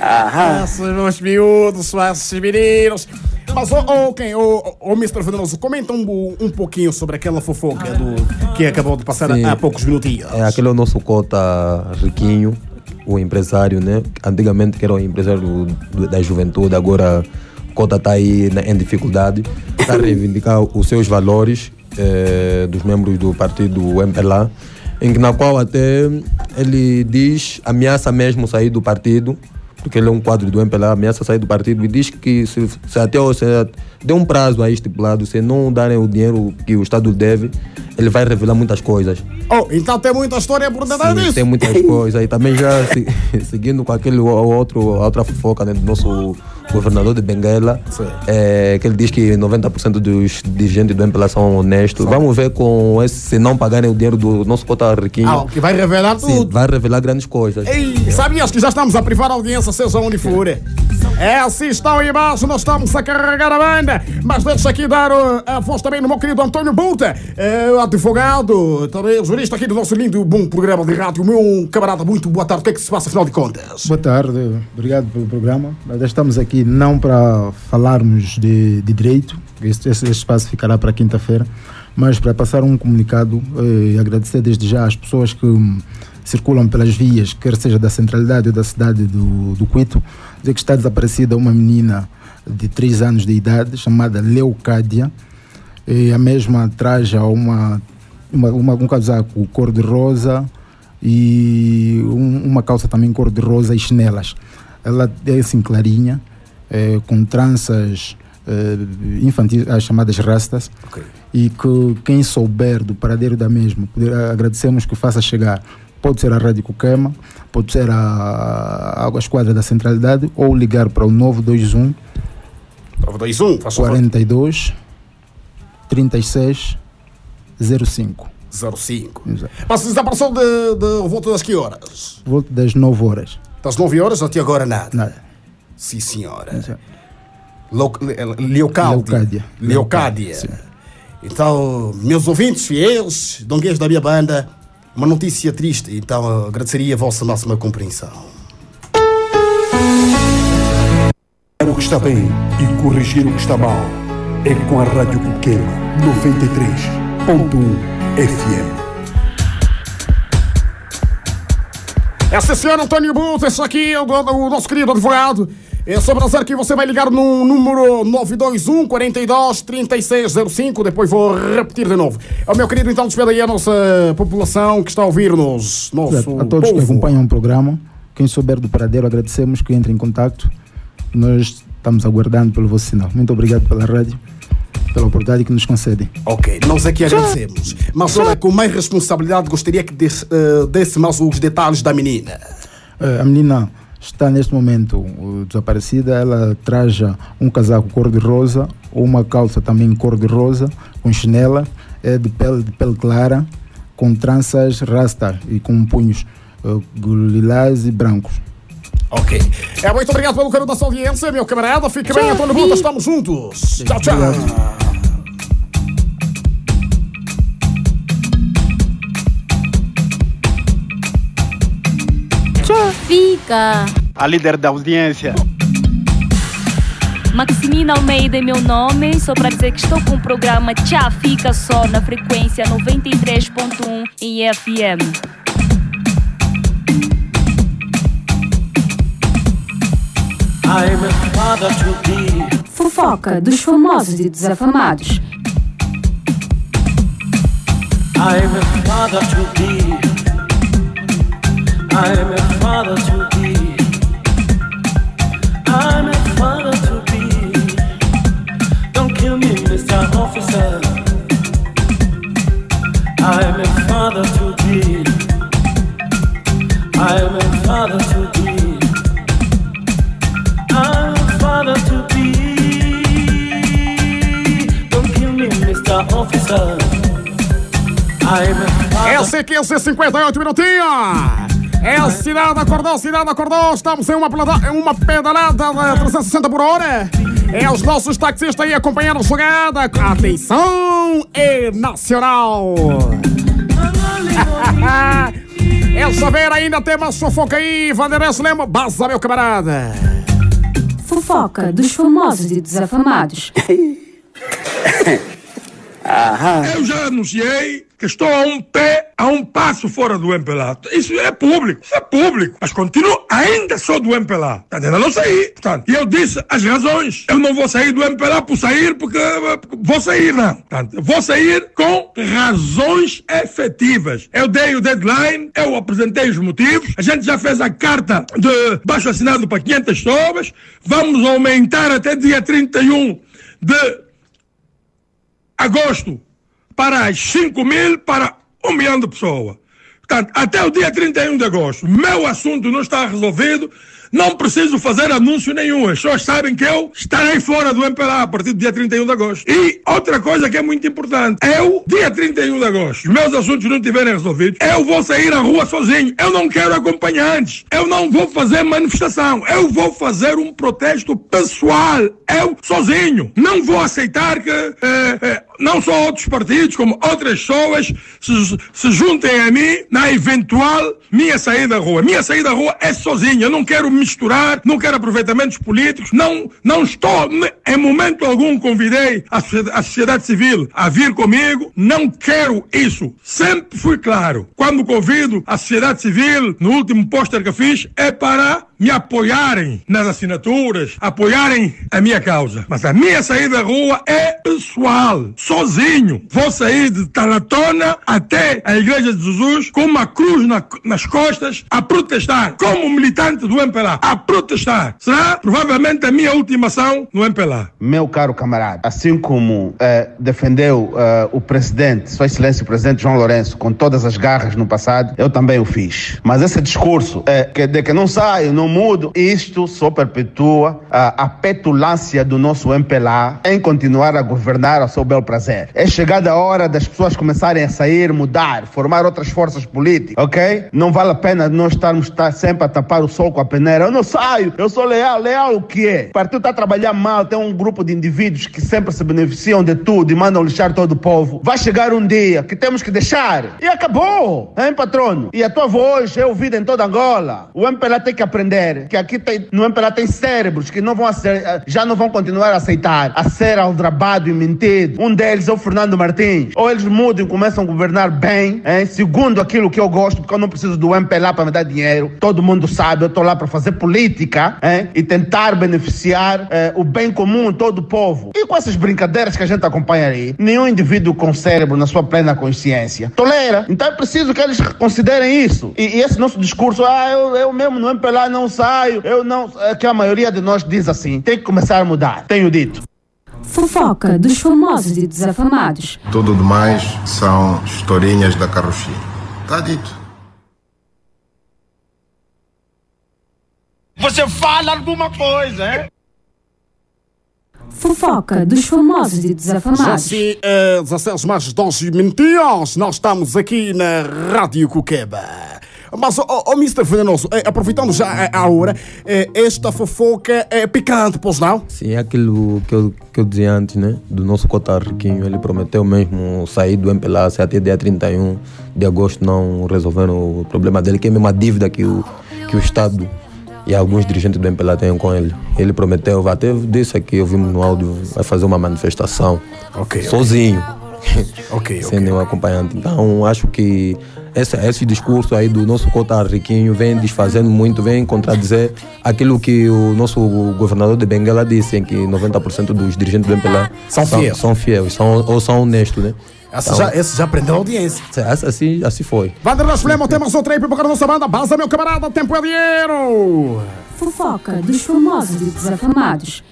Ah, esses meus miúdos, esses meninos. Mas, ô, quem? Ô, ô, Mr. Fedenoso, comenta um, um pouquinho sobre aquela fofoca do, que acabou de passar Sim. há poucos minutinhos. É, aquele é o nosso cota riquinho, o empresário, né? Antigamente que era o empresário do- da juventude, agora o cota está aí em dificuldade, está a reivindicar os seus valores eh, dos membros do partido MPLA, em que na qual até ele diz, ameaça mesmo sair do partido, porque ele é um quadro do MPLA, ameaça sair do partido e diz que se, se até se dê um prazo aí estipulado, se não darem o dinheiro que o Estado deve, ele vai revelar muitas coisas. Oh, então tem muita história por detrás Sim, disso. tem muitas coisas. E também já se- seguindo com aquele outro, outra fofoca né, do nosso governador de Benguela, é, que ele diz que 90% dos dirigentes do MPLA são honestos. Vamos ver com esse, se não pagarem o dinheiro do nosso cota riquinho. Ah, que vai revelar Sim, tudo. vai revelar grandes coisas. Ei, sabias que já estamos a privar a audiência, seja onde for? É assim, estão aí embaixo, nós estamos a carregar a banda. Mas deixa aqui dar uh, a voz também no meu querido Antônio Buta, eh, advogado, também jurista aqui do nosso lindo e bom programa de rádio. Meu camarada, muito boa tarde. O que é que se passa, afinal de contas? Boa tarde, obrigado pelo programa. Nós estamos aqui não para falarmos de, de direito, este, esse espaço ficará para quinta-feira, mas para passar um comunicado eh, e agradecer desde já às pessoas que hum, circulam pelas vias, quer seja da centralidade ou da cidade do, do Quito, dizer que está desaparecida uma menina de 3 anos de idade chamada Leucádia. E a mesma traz a uma uma, uma, um casaco cor-de-rosa e um- uma calça também cor-de-rosa e chinelas. Ela é assim clarinha, eh, com tranças eh, infantis, as chamadas rastas, e que quem souber do paradeiro da mesma, poder, agradecemos que faça chegar. Pode ser a Rádio Coquema, pode ser a, a, a esquadra da centralidade ou ligar para o 921 921, faz favor. 42 36 05. 05. Mas desapareceu de, de volta das que horas? Volta das 9 horas. Das 9 horas até agora nada? Nada. Sim, senhora. Leocádia. Leocádia. Então, meus ouvintes fiéis, donguês da minha banda, uma notícia triste. Então, agradeceria a vossa máxima compreensão. o que está bem e corrigir o que está mal. É com a Rádio Coquema 93.1 FM. Essa senhora Antônio Buto, esse aqui é o, o nosso querido advogado. É só prazer que você vai ligar no número 921 42 3605. Depois vou repetir de novo. É o meu querido, então, despede aí a nossa população que está a ouvir-nos. Nosso. A todos que povo. acompanham o programa, quem souber do paradeiro, agradecemos que entre em contato. Nós estamos aguardando pelo vosso sinal. Muito obrigado pela rádio, pela oportunidade que nos concedem. Ok, nós aqui agradecemos. Mas olha, com mais responsabilidade, gostaria que desse, eh, desse mais os detalhes da menina. Eh, a menina está neste momento uh, desaparecida. Ela traja um casaco cor-de-rosa, uma calça também cor-de-rosa, com chinela, é de pele, de pele clara, com tranças rasta e com punhos uh, lilás e brancos. Ok. É, muito obrigado pelo carinho da sua audiência, meu camarada. Fique bem, Antônio Buta, estamos juntos. Tchau, tchau. Fica. A líder da audiência. Maximina Almeida é meu nome, só para dizer que estou com o programa Tchá Fica Só na frequência 93.1 em FM. I'm a father to be. Fofoca dos famosos e desafamados. I'm a father to be. I'm a father to be. I'm a father to be. Don't kill me, Mr. Officer. I'm a father to be. I'm a. Don't kill me, Mr. Officer. I'm a father. SQC 58 minutinhos. É a cidade acordou, cidade acordou. Estamos em uma, uma pedalada de 360 por hora. É os nossos taxistas aí acompanhando a jogada. Atenção, é nacional. É saber ainda tem uma fofoca aí. Vanderlei Lema, baza, meu camarada. Fofoca dos famosos e desafamados. Eu já anunciei que estou a um pé, a um passo fora do MPLA. Isso é público, isso é público. Mas continuo ainda sou do MPLA. Portanto, ainda não saí. Portanto, e eu disse as razões. Eu não vou sair do MPLA por sair porque eh, vou sair, não. Portanto, vou sair com razões efetivas. Eu dei o deadline, eu apresentei os motivos, a gente já fez a carta de baixo assinado para 500 pessoas, vamos aumentar até dia 31 de agosto para as 5 mil para 1 milhão de pessoas. Portanto, até o dia 31 de agosto, meu assunto não está resolvido, não preciso fazer anúncio nenhum. As pessoas sabem que eu estarei fora do MPLA a partir do dia 31 de agosto. E outra coisa que é muito importante, eu, dia 31 de agosto, os meus assuntos não estiverem resolvidos, eu vou sair à rua sozinho. Eu não quero acompanhantes. Eu não vou fazer manifestação. Eu vou fazer um protesto pessoal. Eu sozinho. Não vou aceitar que eh, eh, não só outros partidos, como outras pessoas se, se juntem a mim na eventual minha saída à rua. Minha saída à rua é sozinha. Eu não quero misturar, não quero aproveitamentos políticos. Não, não estou, em momento algum, convidei a, a sociedade civil a vir comigo. Não quero isso. Sempre fui claro. Quando convido a sociedade civil, no último póster que fiz, é para me apoiarem nas assinaturas, apoiarem a minha causa. Mas a minha saída à rua é pessoal, sozinho. Vou sair de Taratona até a Igreja de Jesus com uma cruz na- nas costas a protestar, como militante do MPLA, a protestar. Será provavelmente a minha última ação no MPLA. Meu caro camarada, assim como eh, defendeu eh, o presidente, Sua Excelência o presidente João Lourenço, com todas as garras no passado, eu também o fiz. Mas esse discurso eh, que, de que não saio, não mudo, isto só perpetua ah, a petulância do nosso MPLA em continuar a governar ao seu bel prazer. É chegada a hora das pessoas começarem a sair, mudar, formar outras forças políticas, ok? Não vale a pena nós estarmos tá, sempre a tapar o sol com a peneira. Eu não saio, eu sou leal. Leal o que é? O partido está a trabalhar mal, tem um grupo de indivíduos que sempre se beneficiam de tudo e mandam lixar todo o povo. Vai chegar um dia que temos que deixar. E acabou, hein, patrono? E a tua voz é ouvida em toda Angola. O MPLA tem que aprender que aqui tem, no MPLA tem cérebros que não vão ace- já não vão continuar a aceitar, a ser aldrabado e mentido. Um deles é o Fernando Martins. Ou eles mudam e começam a governar bem, hein, segundo aquilo que eu gosto, porque eu não preciso do MPLA para me dar dinheiro. Todo mundo sabe, eu estou lá para fazer política hein, e tentar beneficiar eh, o bem comum todo o povo. E com essas brincadeiras que a gente acompanha aí, nenhum indivíduo com cérebro na sua plena consciência tolera. Então é preciso que eles considerem isso. E, e esse nosso discurso, ah, eu, eu mesmo no MPLA não saio, eu não. É que a maioria de nós diz assim, tem que começar a mudar. Tenho dito. Fofoca dos famosos e desafamados. Tudo demais são historinhas da carrocinha. Tá dito. Você fala alguma coisa, é? Fofoca dos famosos e Já desafamados. se é 16 mais 12 minutinhos, nós estamos aqui na Rádio Cuqueba. Mas, oh, oh, Mr. Venenoso, eh, aproveitando já a- a hora, eh, esta fofoca é picante, pois não? Sim, é aquilo que eu, que eu dizia antes, né? Do nosso cota riquinho. Ele prometeu mesmo sair do MPLA se até dia 31 de agosto não resolveram o problema dele, que é mesmo a dívida que o, que o Estado e alguns dirigentes do MPLA têm com ele. Ele prometeu, até disse aqui, ouvimos no áudio, vai fazer uma manifestação Ok, ok. Ok, Sem nenhum acompanhante. Então, acho que esse, esse discurso aí do nosso cota riquinho vem desfazendo muito, vem contradizer aquilo que o nosso governador de Benguela disse, em que 90% dos dirigentes do MPLA São fiéis. São fiéis, são, ou são honestos, né? Esse já, esse já prendeu a audiência. Assim, assim foi. Vanderlei Flemo, temos outra aí para nossa banda. Baza, meu camarada, tempo é dinheiro. Fofoca dos famosos e desafamados.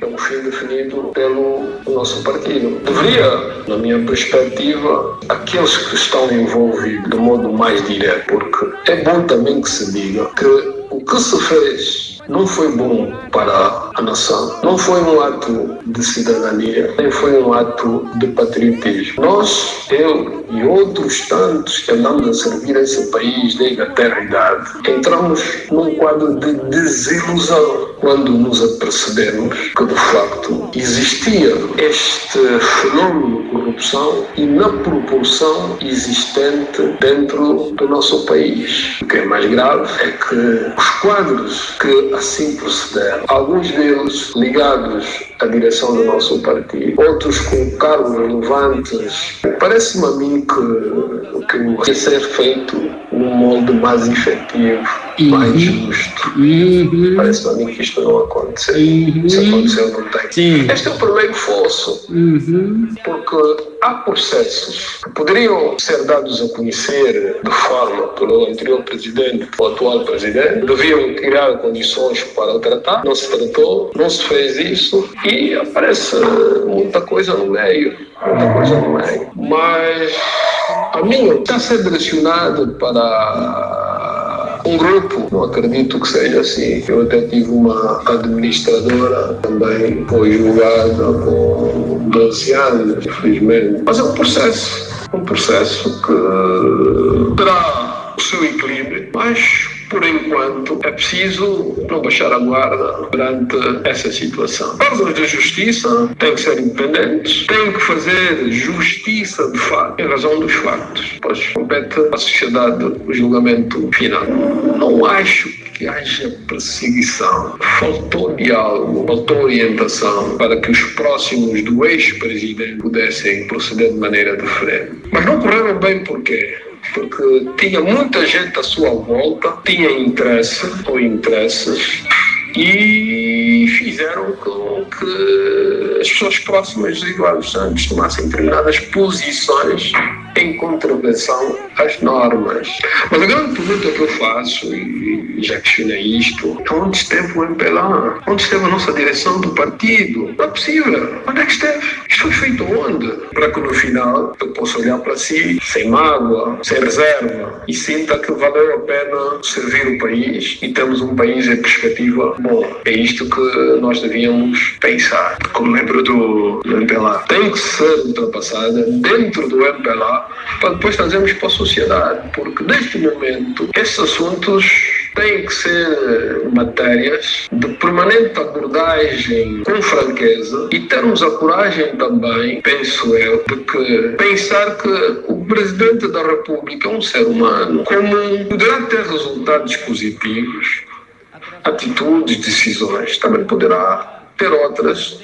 É um fim definido pelo nosso partido. Deveria, na minha perspectiva, aqueles que estão envolvidos de modo mais direto, porque é bom também que se diga que o que se fez não foi bom para a nação, não foi um ato de cidadania, nem foi um ato de patriotismo. Nós, eu e outros tantos que andamos a servir esse país desde a terra idade, entramos num quadro de desilusão quando nos apercebemos que de facto existia este fenômeno de corrupção e na proporção existente dentro do nosso país. O que é mais grave é que os quadros que assim procederam, alguns deles ligados à direção do nosso partido, outros com cargos relevantes, parece-me a mim que, o que ser feito num molde mais efetivo, mais justo. Parece-me a mim que isto não aconteceu. Se aconteceu, não tem. Este é o primeiro fosso, porque há processos que poderiam ser dados a conhecer de forma pelo anterior presidente, pelo atual presidente, deviam criar condições para o tratar, não se tratou, não se fez isso. E aparece muita coisa no meio, muita coisa no meio. Mas a minha está a ser direcionado para um grupo, não acredito que seja assim. Eu até tive uma administradora, também foi julgada com 12 anos, infelizmente. Mas é um processo, um processo que terá o seu equilíbrio, mas por enquanto é preciso não baixar a guarda perante essa situação. Órgãos de justiça têm que ser independentes, têm que fazer justiça de fato, em razão dos factos, pois compete à sociedade o julgamento final. Não acho que haja perseguição. Faltou diálogo, faltou orientação para que os próximos do ex-presidente pudessem proceder de maneira diferente. Mas não correram bem porquê? Porque tinha muita gente à sua volta, tinha interesse ou interesses e fizeram com que as pessoas próximas de Eduardo Santos tomassem determinadas posições em contravenção às normas. Mas a grande pergunta que eu faço, e já questionei isto, é onde esteve o MPLA? Onde esteve a nossa direção do partido? Não é possível. Onde é que esteve? Isto foi feito onde? Para que no final eu possa olhar para si sem mágoa, sem reserva e sinta que valeu a pena servir o país e temos um país em perspectiva bom. É isto que nós devíamos pensar. Como membro do, do MPLA, tem que ser ultrapassada dentro do MPLA para depois trazermos para a sociedade, porque neste momento esses assuntos têm que ser matérias de permanente abordagem com franqueza e termos a coragem também, penso eu, de que pensar que o Presidente da República é um ser humano, como poderá ter resultados positivos, atitudes, decisões, também poderá ter outras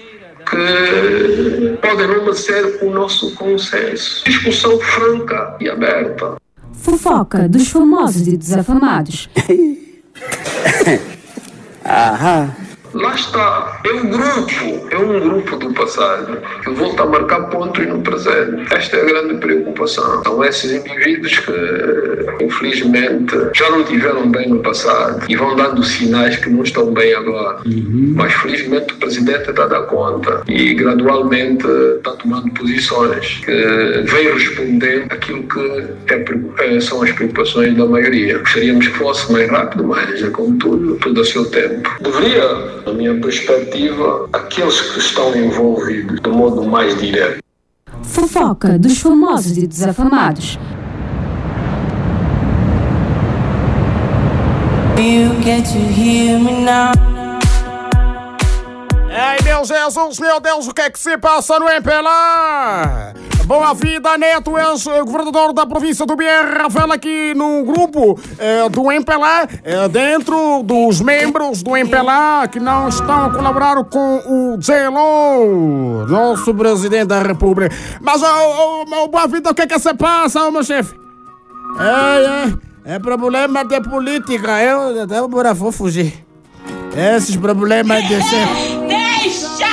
que podem não ser o nosso consenso. Discussão franca e aberta. Fofoca dos famosos e desafamados. Aham. Lá está, é um grupo, é um grupo do passado que volta a marcar pontos no presente. Esta é a grande preocupação. São esses indivíduos que, infelizmente, já não tiveram bem no passado e vão dando sinais que não estão bem agora. Mas, felizmente, o presidente está a dar conta e, gradualmente, está tomando posições que vêm respondendo aquilo que é, são as preocupações da maioria. Gostaríamos que fosse mais rápido, mas é como tudo, tudo a seu tempo. Deveria na minha perspectiva, aqueles que estão envolvidos de modo mais direto. Fofoca dos famosos e desafamados. You get to hear me now. Ei, meu Jesus, meu Deus, o que é que se passa no MPLA? Boa vida, Neto, ex-governador da província do BR, revela aqui no grupo eh, do MPLA, eh, dentro dos membros do MPLA que não estão a colaborar com o JLO, nosso presidente da República. Mas, oh, oh, oh, boa vida, o que é que se passa, oh, meu chefe? É, é, é problema de política, eu, eu bora, vou fugir. Esses problemas de chefe. Deixa!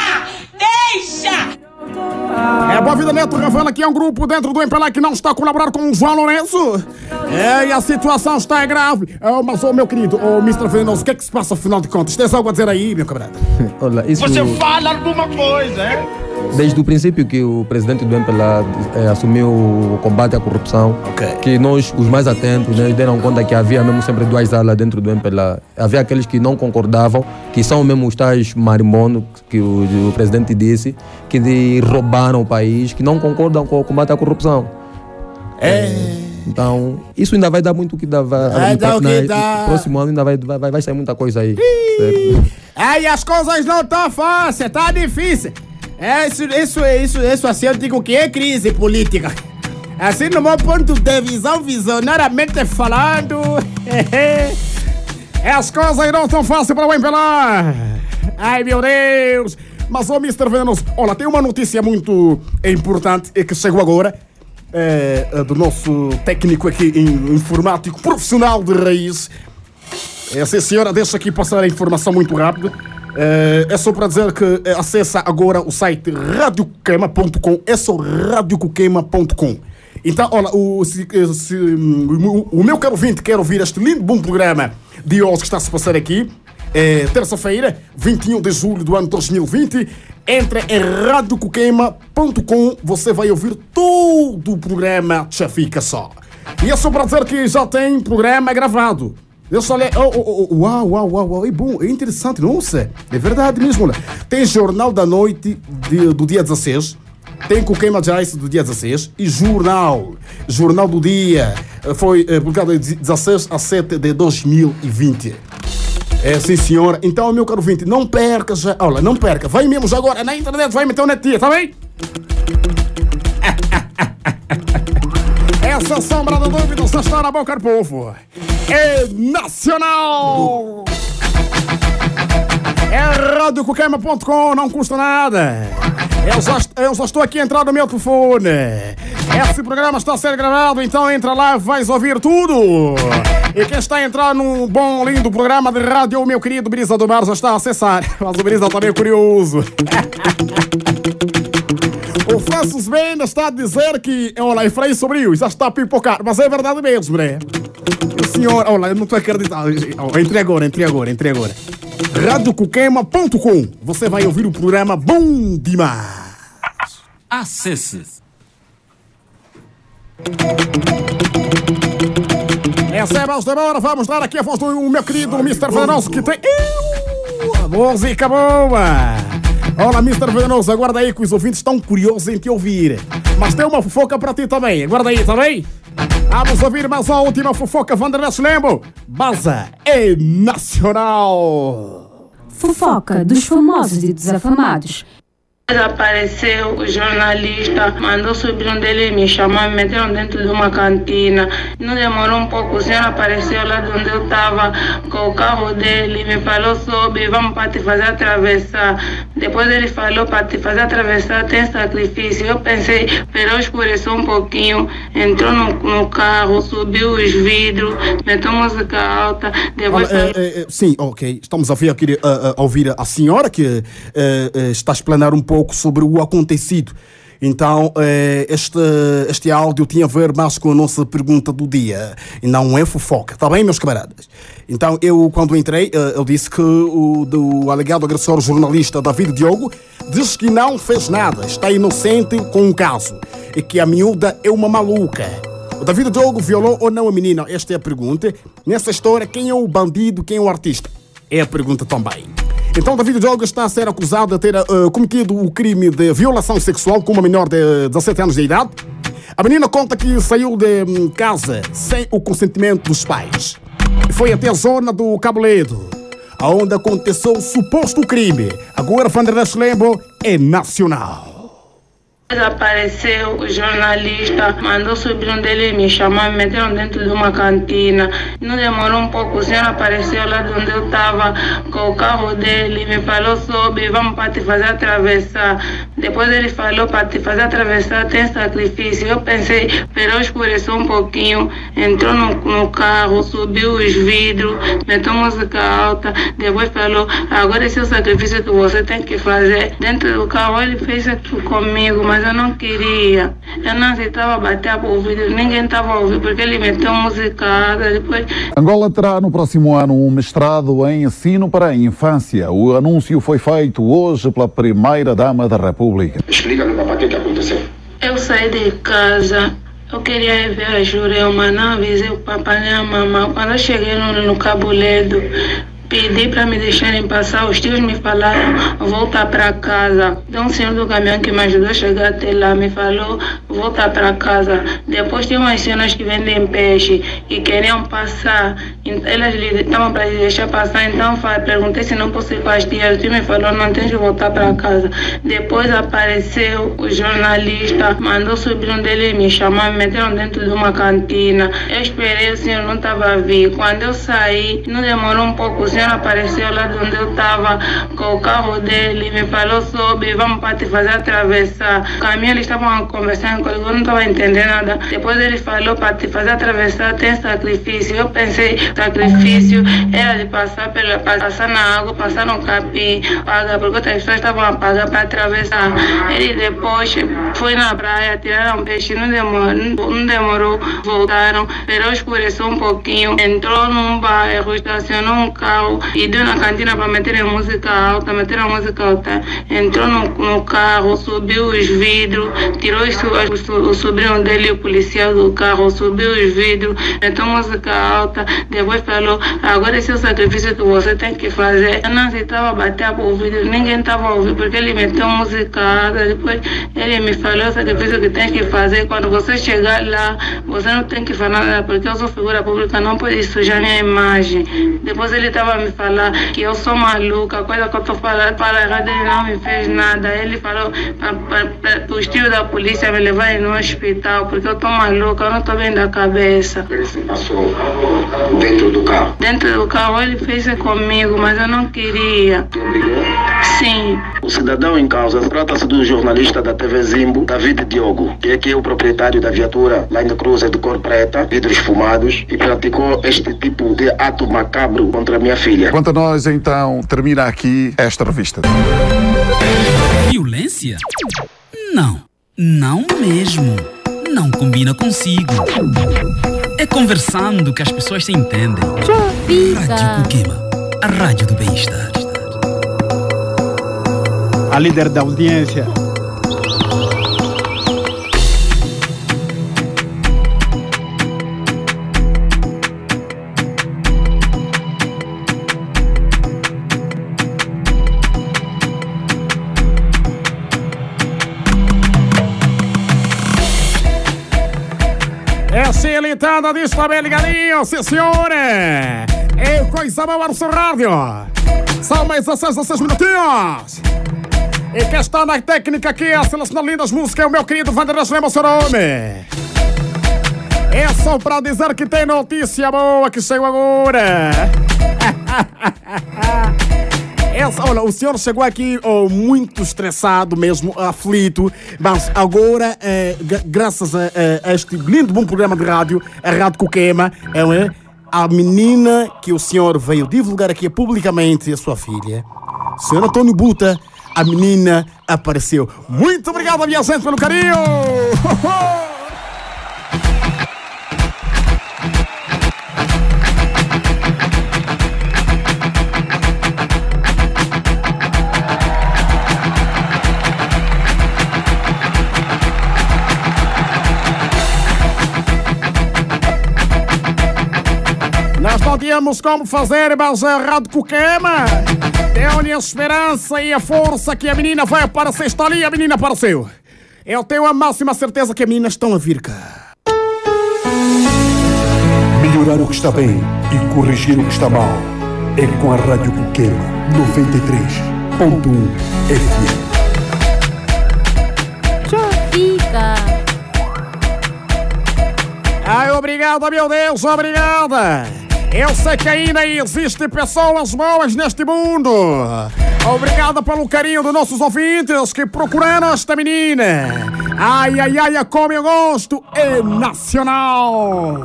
Deixa! É, Boa Vida Neto revela que é um grupo dentro do MPLA que não está a colaborar com o João Lourenço. É, e a situação está grave. É, mas, oh, meu querido, oh, Mr. Venenoso, o que é que se passa afinal de contas? Tens algo a dizer aí, meu camarada? Olha, isso... Você fala alguma coisa, é? Desde o princípio que o presidente do MPLA eh, assumiu o combate à corrupção, que nós, os mais atentos, né, deram conta que havia mesmo sempre duas alas dentro do MPLA. Havia aqueles que não concordavam, que são mesmo os tais marimbondos, que o, o presidente disse, que de- roubaram o país, que não concordam com o combate à corrupção. É. Então, isso ainda vai dar muito o que dá. Vai, o que na- dá. Próximo ano ainda vai, vai, vai sair muita coisa aí. Aí as coisas não estão fáceis, tá difícil. É, isso, isso, isso, isso assim eu digo que é crise política. Assim, no meu ponto de visão, visionariamente falando, as coisas não estão fáceis para o MPLA. Ai, meu Deus. Mas, ô, Mr. Venenoso, olha, tem uma notícia muito importante que chegou agora. eh, eh, do nosso técnico aqui informático profissional de raiz. É, sim, senhora, deixa aqui passar a informação muito rápido. É, é só para dizer que é, acessa agora o site radiocoquema.com. É só radiocoquema.com. Então, olha, o, se, se, o, o meu caro ouvinte quer ouvir este lindo bom programa de hoje que está a se passar aqui, é terça-feira, 21 de julho do ano 2020. Entra em radiocoquema.com, você vai ouvir todo o programa Já Fica Só. E é só para dizer que já tem programa gravado. Eu só leio. Oh, oh, oh, uau, uau, uau, uau, é bom, é interessante, nossa, é verdade mesmo. Olha. Tem Jornal da Noite de- do dia 16, tem Coquema Jazz do dia 16 e Jornal, Jornal do Dia, foi eh, publicado de 16 a 7 de 2020. É, sim, senhora. Então, meu caro ouvinte, não perca já. Olha, não perca. Vai mesmo agora na internet, vai meter o netinha, tá bem? Essa sombra da dúvida está na boca do povo. É nacional! É radiocoquema.com, não custa nada. Eu já, eu já estou aqui a entrar no meu telefone. Esse programa está a ser gravado, então entra lá vais ouvir tudo. E quem está a entrar num bom, lindo programa de rádio, o meu querido Brisa do Mar já está a acessar. Mas o Brisa está meio curioso. O Francis Benda está a dizer que, olha, Frei Sobrio já está a pipocar, mas é verdade mesmo, né? O senhor, olha, eu não estou acreditando. Oh, entre agora, entre agora, entre agora. RadioCuquema.com Você vai ouvir o programa Bom Demais. Acesse. Essa é mais demora, vamos dar aqui a voz do meu querido Mr. Venenoso que tem. Uh, música boa! Olá, Mr. Venenoso, aguarda aí que os ouvintes estão curiosos em te ouvir. Mas tem uma fofoca para ti também, aguarda aí, tá bem? Vamos ouvir mais a última fofoca, Vanderlei Lembo. Baza é nacional. Fofoca dos famosos e desafamados. Apareceu o jornalista, mandou o sobrinho dele me chamar, me meteram dentro de uma cantina. Não demorou um pouco, o senhor apareceu lá de onde eu estava com o carro dele, me falou sobre, vamos para te fazer atravessar. Depois ele falou para te fazer atravessar tem sacrifício. Eu pensei, esperou escurecer um pouquinho, entrou no, no carro, subiu os vidros, meteu música alta, depois Olha, é, é, sim, ok. Estamos a ouvir, aqui, a, a ouvir a senhora que é, está a explanar um pouco sobre o acontecido. Então, eh, este, este áudio tinha a ver mais com a nossa pergunta do dia e não é fofoca, está bem, meus camaradas? Então, eu, quando entrei, eh, eu disse que o do alegado agressor jornalista David Diogo diz que não fez nada, está inocente com o caso e que a miúda é uma maluca. O David Diogo violou ou não a menina? Esta é a pergunta. Nessa história, quem é o bandido, quem é o artista? É a pergunta também. Então, David Diogo está a ser acusado de ter uh, cometido o crime de violação sexual com uma menor de 17 anos de idade. A menina conta que saiu de um, casa sem o consentimento dos pais. Foi até a zona do Caboledo, onde aconteceu o suposto crime. Agora, Vanderlei Lembo é nacional. Apareceu o jornalista, mandou sobrinho dele me chamar, me meteram dentro de uma cantina. Não demorou um pouco, o senhor apareceu lá de onde eu estava com o carro dele, me falou sobre, vamos para te fazer atravessar. Depois ele falou para te fazer atravessar tem sacrifício. Eu pensei, esperou escurecer um pouquinho, entrou no, no carro, subiu os vidros, meteu música alta, depois falou, agora esse é o sacrifício que você tem que fazer. Dentro do carro ele fez aquilo comigo, mas eu não queria. Eu não aceitava bater a ouvido, ninguém estava a ouvir, porque ele meteu música, depois... Angola terá no próximo ano um mestrado em ensino para a infância. O anúncio foi feito hoje pela primeira-dama da República. Explica-me, papai, o que, que aconteceu? Eu saí de casa, eu queria ir ver a Jurema, não avisei o papai nem a mamãe. Quando eu cheguei no, no Cabuledo, pedi para me deixarem passar. Os tios me falaram voltar para casa. Tem um senhor do caminhão que me ajudou a chegar até lá, me falou voltar para casa. Depois tem umas senhoras que vendem peixe e queriam passar. Elas estavam para deixar passar, então perguntei se não posso ir com as tias. O tio me falou não tens de voltar para casa. Depois apareceu o jornalista, mandou o sobrinho dele me chamar, me meteram dentro de uma cantina. Eu esperei, o senhor não estava a vir. Quando eu saí, não demorou um pouco, o senhor apareceu lá de onde eu estava com o carro dele, me falou sobre, vamos para te fazer atravessar. O caminho eles estavam conversando comigo, eu não estava entendendo nada. Depois ele falou para te fazer atravessar tem sacrifício. Eu pensei, sacrifício era de passar, pela, passar na água, passar no capim, pagar, porque outras pessoas estavam a pagar para atravessar. Ele depois foi na praia, tiraram peixe, não demorou, não demorou voltaram, esperou escurecer um pouquinho, entrou num bairro, estacionou um carro e deu na cantina para meter música alta, meter a música alta. Entrou no, no carro, subiu os vidros, tirou os, o, o sobrinho dele, o policial do carro, subiu os vidros, meteu música alta, depois falou, agora esse é o sacrifício que você tem que fazer. Eu não aceitava bater o vidro, ninguém estava a ouvir, porque ele meteu música alta, depois ele me falou o sacrifício que tem que fazer. Quando você chegar lá, você não tem que falar nada, porque eu sou figura pública, não pode sujar minha imagem. Depois ele estava a me falar que eu sou maluca, coisa que eu estou falando para errado, ele não me fez nada. Ele falou para os tios da polícia me levarem no hospital, porque eu estou maluca, eu não estou bem da cabeça. Ele se passou dentro do carro? Dentro do carro ele fez isso comigo, mas eu não queria. Sim. O cidadão em causa trata-se do jornalista da TV Zimbo, David Diogo, que é que é o proprietário da viatura Line Cruiser de cor preta, vidros fumados, e praticou este tipo de ato macabro contra minha filha. Quanto a nós, então, termina aqui esta revista. Violência? Não, não mesmo. Não combina consigo. É conversando que as pessoas se entendem. Rádio Kukema, a rádio do bem-estar. A líder da audiência. Cilitada disso também ligadinho, sim senhora! É coisa boa no seu rádio! São mais 16, 16 minutinhos! E quem está na técnica aqui a selecionar lindas músicas é o meu querido Vanderlei Lema, seu nome! É só para dizer que tem notícia boa que chegou agora! Essa, olha, o senhor chegou aqui oh, muito estressado mesmo, aflito, mas agora, eh, gra- graças a, a- este lindo bom programa de rádio, a Rádio Coquema, é? a menina que o senhor veio divulgar aqui publicamente, a sua filha, senhor Antônio Buta, a menina apareceu. Muito obrigado, minha gente, pelo carinho! Tínhamos como fazer, mas a Rádio Coquema deu-lhe a esperança e a força que a menina vai aparecer. Está ali, a menina apareceu. Eu tenho a máxima certeza que as meninas estão a vir cá. Melhorar o que está bem e corrigir o que está mal. É com a Rádio Coquema 93.1 FM. Fica. Ai, obrigada, meu Deus, obrigada. Eu sei que ainda existem pessoas boas neste mundo. Obrigada pelo carinho dos nossos ouvintes que procuraram esta menina. Ai, ai, ai, como eu gosto. É nacional.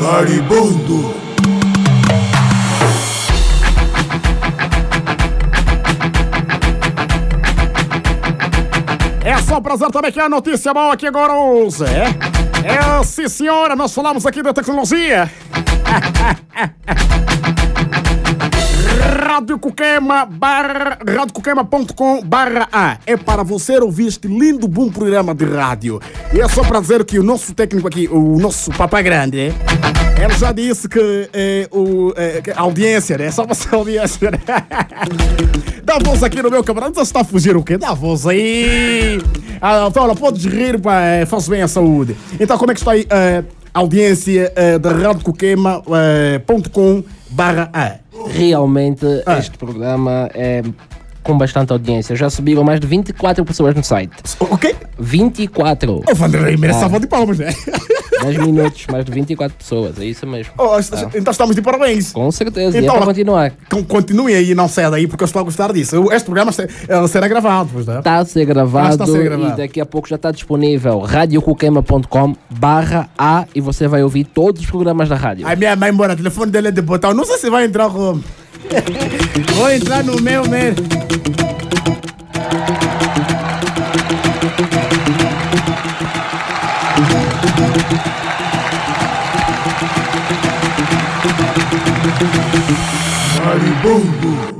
Maribondo. É só um prazer também que a notícia boa aqui agora, hoje, é? É, sim senhora, nós falamos aqui da tecnologia. Rádio Coquema barra, radiocoquema.com barra A. É para você ouvir este lindo, bom programa de rádio. E é só para dizer que o nosso técnico aqui, o nosso papai grande? Ele já disse que é, o, é, que a audiência, né? Só você a audiência, né? Dá voz aqui no meu camarada. Você está a fugir o quê? Dá voz aí. Ah, então, olha, podes rir, pá, é, faz bem à saúde. Então, como é que está aí a audiência da radiocoquema.com barra A? Realmente, este programa é com bastante audiência. Já subiram mais de 24 pessoas no site. O quê? 24. Ô, Vanderlei, merece salva de palmas, né? 10 minutos, mais de 24 pessoas, é isso mesmo. Oh, Ah. Então estamos de parabéns. Com certeza, e é Então, para continuar. Con- Continuem aí, não saia daí, porque eu estou a gostar disso. Este programa eh, será gravado, pois não? Está a ser Ah, gravado, está a ser gravado. e daqui a pouco já está disponível radiocoquema.com barra A e você vai ouvir todos os programas da rádio. A minha mãe mora, o telefone dele é de botão. Não sei se vai entrar como. Vou entrar no meu mesmo. Maribondo.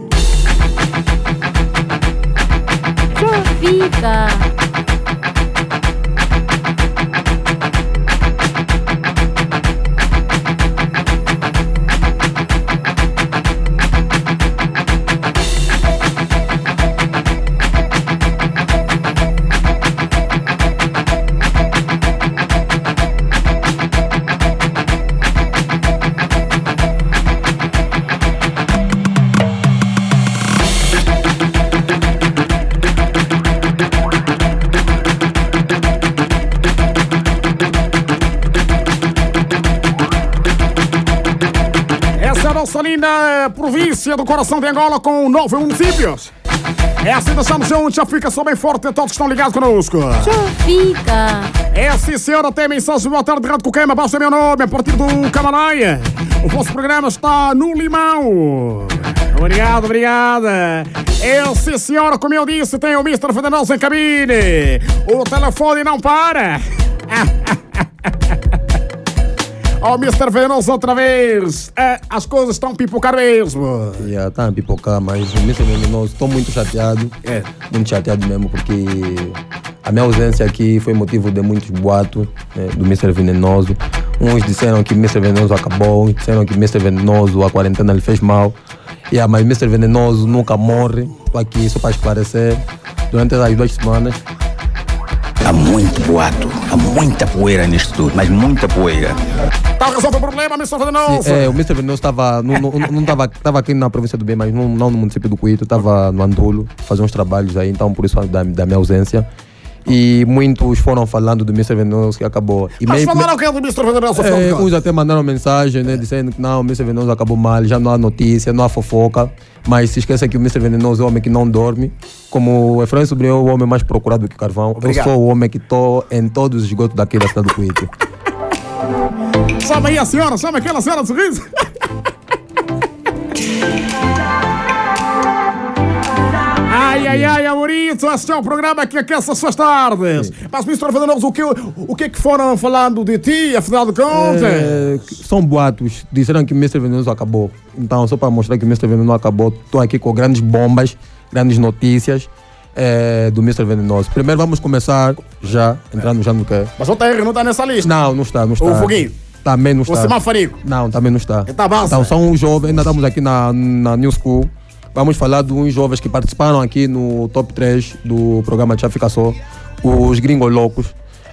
Fica. Província do coração de Angola com nove municípios. É assim, deixamos juntos, já fica só bem forte todos que estão ligados conosco. Fica. É sim, senhora, tem mensagem boa tarde, Rádio Coquema, baixa meu nome a partir do Camaraia. O vosso programa está no Limão. Obrigado, obrigada. É sim, senhora, como eu disse, tem o Mr. Venenoso em cabine. O telefone não para. Ó, oh, Mr. Venenoso outra vez. É, as coisas estão pipocar mesmo. Já está a pipocar, mas o Mr. Venenoso, estou muito chateado. É. Muito chateado mesmo, porque a minha ausência aqui foi motivo de muitos boatos né, do Mr. Venenoso. Uns disseram que Mr. Venenoso acabou, disseram que Mr. Venenoso, a quarentena lhe fez mal. Yeah, mas Mr. Venenoso nunca morre. Estou aqui só para esclarecer. Durante as duas semanas, Há muito boato, há muita poeira nisto tudo, mas muita poeira. Tá resolvendo o problema, Mr. Venenoso? Sim, é, o Mr. Venenoso estava não, não, não tava, aqui na província do Bem, mas não, não no município do Cuito, estava no Andulo, fazendo uns trabalhos aí, então por isso da, da minha ausência. E muitos foram falando do Mr. Venenoso que acabou. E Mas meio- falaram o que é do Mr. Venenoso? é, uns até mandaram mensagem, né, dizendo que não, o Mr. Venenoso acabou mal, já não há notícia, não há fofoca. Mas se esqueça que o Mr. Venenoso é o homem que não dorme. Como o Efraim Sobrinho é o homem mais procurado que o Carvão, Obrigado. eu sou o homem que estou em todos os esgotos daqui da cidade do Cuito. Chama aí a senhora, chama aquela senhora de sorriso. Ai, ai, ai, Amorito, este é o programa que aquece as suas tardes. Mas, Mr. Venenoso, o que, o que é que foram falando de ti, afinal de contas? É, são boatos. Disseram que o Mr. Venenoso acabou. Então, só para mostrar que o Mr. Venenoso acabou, estou aqui com grandes bombas, grandes notícias é, do Mr. Venenoso. Primeiro vamos começar já, entrando já no que Mas o TR não está nessa lista. Não, não está, não está. O Foguinho? Também não O está. Semafarico? Não, também não está. Tá Então, são jovens, ainda estamos aqui na, na New School. Vamos falar de uns jovens que participaram aqui no top 3 do programa Já Fica Só, os Gringos Loucos.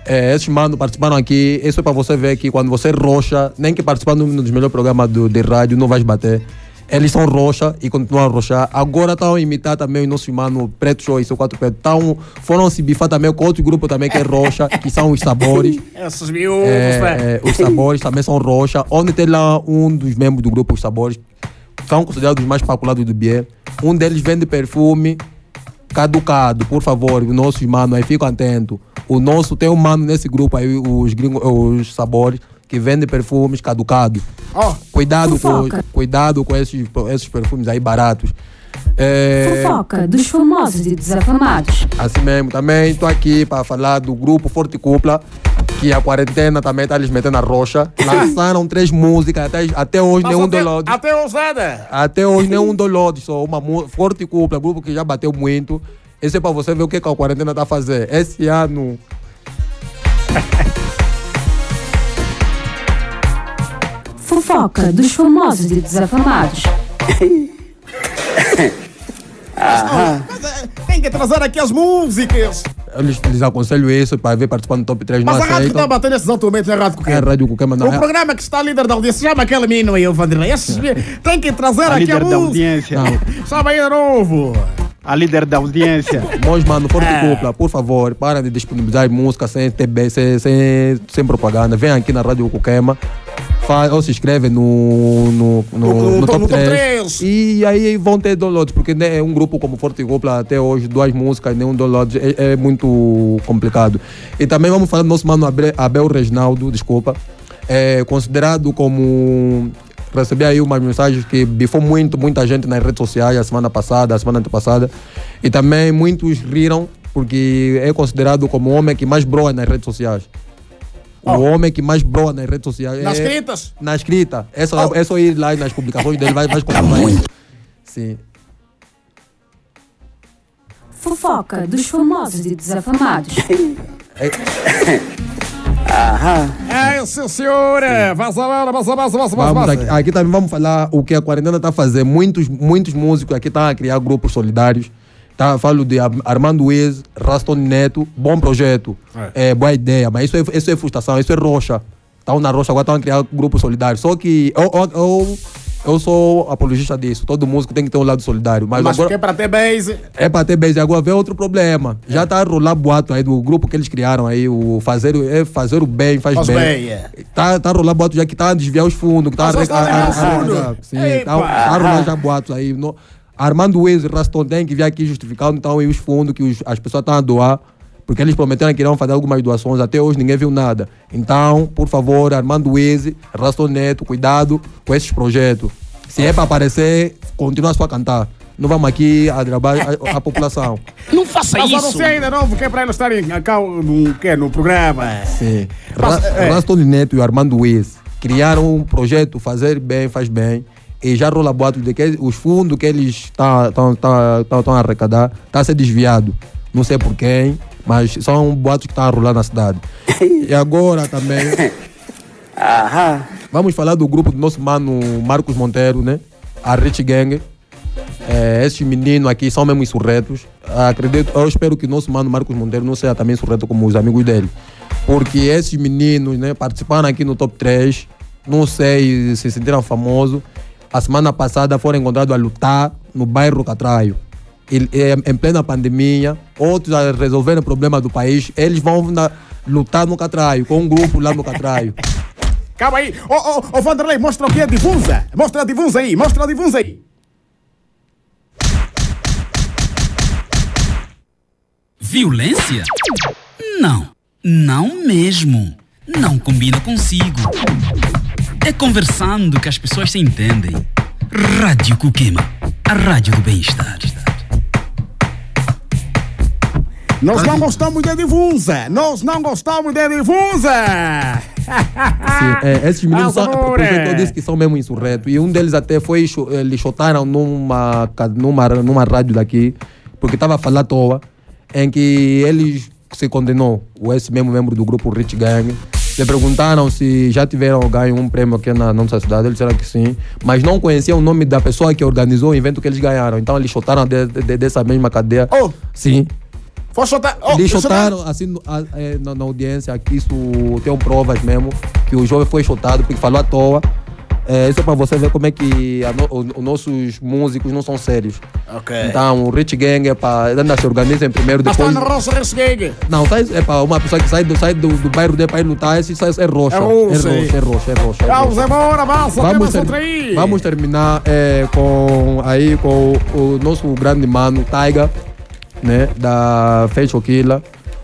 É, esses manos participaram aqui, isso é para você ver que quando você rocha, nem que participar num dos melhores programas do, de rádio, não vais bater. Eles são roxa e continuam a roxar. Agora estão a imitar também o nosso mano Preto Show e seu quatro preto. Tão, foram se bifar também com outro grupo também que é roxa, que são os sabores. Esses miúdos, É, é, os sabores também são roxa. Onde tem lá um dos membros do grupo Os Sabores, são considerados os mais especulados do Bié. Um deles vende perfume caducado, por favor, os nossos manos aí ficam atentos. O nosso tem um mano nesse grupo aí, os, gringos, os sabores, que vende perfumes caducados. Ó, Cuidado com, cuidado com esses, esses perfumes aí baratos. É, Fofoca dos famosos e desafamados. Assim mesmo, também estou aqui para falar do grupo Forte Cúpula, que a quarentena também está lhes metendo a rocha. Lançaram três músicas, até, até hoje Mas nenhum até, download. até os nada. Até hoje nenhum download, só uma Forte Cúpula, grupo que já bateu muito. Esse é para você ver o que, que a quarentena está a fazer. Esse ano. Fofoca dos famosos e desafamados. Tem que trazer aqui as músicas. Eu lhes, lhes aconselho isso para ver participar no top 3. Mas não a rádio que está aceitam. batendo esses atualmente é a rádio É Coqueiro. Rádio Cucama, não O é? programa que está líder da audiência, chama aquele menino aí, o Vanderlei. Esses Tem que trazer A aqui a líder da música. audiência. Chama aí de novo. A líder da audiência. Nós, mano, Forte É. Cúpula, por favor, para de disponibilizar música sem, TB, sem, sem, sem propaganda. Vem aqui na Rádio Cuquema. Fa- ou se inscreve no, no, no, No- no no top top 3. 3. E aí vão ter downloads, porque né, um grupo como Forte Cúpula, até hoje, duas músicas, nenhum download, é, é muito complicado. E também vamos falar do nosso mano Abre- Abel Reginaldo, desculpa. É considerado como. Recebi aí umas mensagens que bifou muito, muita gente nas redes sociais a semana passada, a semana antepassada. E também muitos riram, porque é considerado como o homem que mais broa nas redes sociais. O homem que mais broa nas redes sociais. Nas é- escritas? na escrita. É só, é só ir lá nas publicações dele, vai, vai comprovar isso. Sim. Fofoca dos famosos e desafamados. É, sim, senhora. Vaza, vaza, vaza, vaza, vaza, Vamos vaza. aqui, aqui também vamos falar o que a quarentena está a fazer. Muitos, muitos músicos aqui estão a criar grupos solidários. Tá, falo de Ar- Armando Wiz, Raston Neto, bom projeto. É. boa ideia, mas isso é, isso é frustração, isso é rocha. Estão na rocha, agora estão a criar grupos solidários. Só que eu, eu, eu, Eu sou apologista disso. Todo músico tem que ter um lado solidário. Mas, Mas agora é para ter base. é para ter beijo. Agora vem outro problema. Já tá a rolar boato aí do grupo que eles criaram aí, o fazer, o- é fazer o bem, faz, Faz bem. bem, é. Tá, tá a rolar boato já que tá a desviar os fundos, que tá a, está a? Sim, Epa. tá, tá a rolar já boatos aí. No, Armando Wiz e Raston tem que vir aqui justificar então os fundos que os- as pessoas estão a doar. Porque eles prometeram que iriam fazer algumas doações, até hoje ninguém viu nada. Então, por favor, Armando Wiz, Raston Neto, cuidado com esses projetos. Se é para aparecer, continua só a cantar. Não vamos aqui a trabalhar a, a população. Não faça isso. Mas você ainda não, que é para eles estarem cá no, que, no programa. Sim. Mas, Ra é. Raston Neto e Armando Wiz criaram um projeto Fazer Bem, Faz Bem. E já rola boato de que os fundos que eles estão a arrecadar está a ser desviado. Não sei por quem, mas são boatos que estão a rolar na cidade. e agora também. Vamos falar do grupo do nosso mano Marcos Monteiro, né? A Rich Gang. É, esses meninos aqui são mesmo insurretos. Acredito, eu espero que o nosso mano Marcos Monteiro não seja também insurreto como os amigos dele. Porque esses meninos, né, participaram aqui no top 3, não sei se sentiram famosos. A semana passada foram encontrados a lutar no bairro Catraio. E- e- Em plena pandemia, outros a resolverem o problema do país, eles vão na- lutar no Catraio, com um grupo lá no Catraio. Calma aí. Ô, ô, ô, Vanderlei, mostra o que é difusa. Mostra a difusa aí, mostra a difusa aí. Violência? Não, não mesmo. Não combina consigo. É conversando que as pessoas se entendem. Rádio Cuquema, a rádio do bem-estar. Nós não gostamos de difusa. Nós não gostamos de difusa. Sim, é, esses meninos são, eu disse que são mesmo insurretos. E um deles até foi, eles chotaram numa, numa, numa rádio daqui, porque estava a falar à toa, em que eles se condenou, o esse mesmo membro do grupo Rich Gang. Le perguntaram se já tiveram ganho um prêmio aqui na nossa cidade, eles disseram que sim, mas não conheciam o nome da pessoa que organizou o evento que eles ganharam. Então eles chotaram de, de- dessa mesma cadeia. Sim. Foi chotar. Oh, Eles chotaram assim a- é, na, na audiência aqui, isso tem provas mesmo, que o jovem foi chotado porque falou à toa. É, isso é para você ver como é que no- o- os nossos músicos não são sérios. Ok. Então, o Rich Gang é para ainda se organizem primeiro, Mas depois. está na roça desse gig. Não, tá, é para uma pessoa que sai do, sai do, do bairro dele para ir lutar, esse sai- é. É É roxa, roxa, é roxa, é roxa. é Vamos roxa. embora, vamos, Vamos, ter- vamos terminar é, com, aí, com o nosso grande mano, Taiga, né, da Fecho Killa.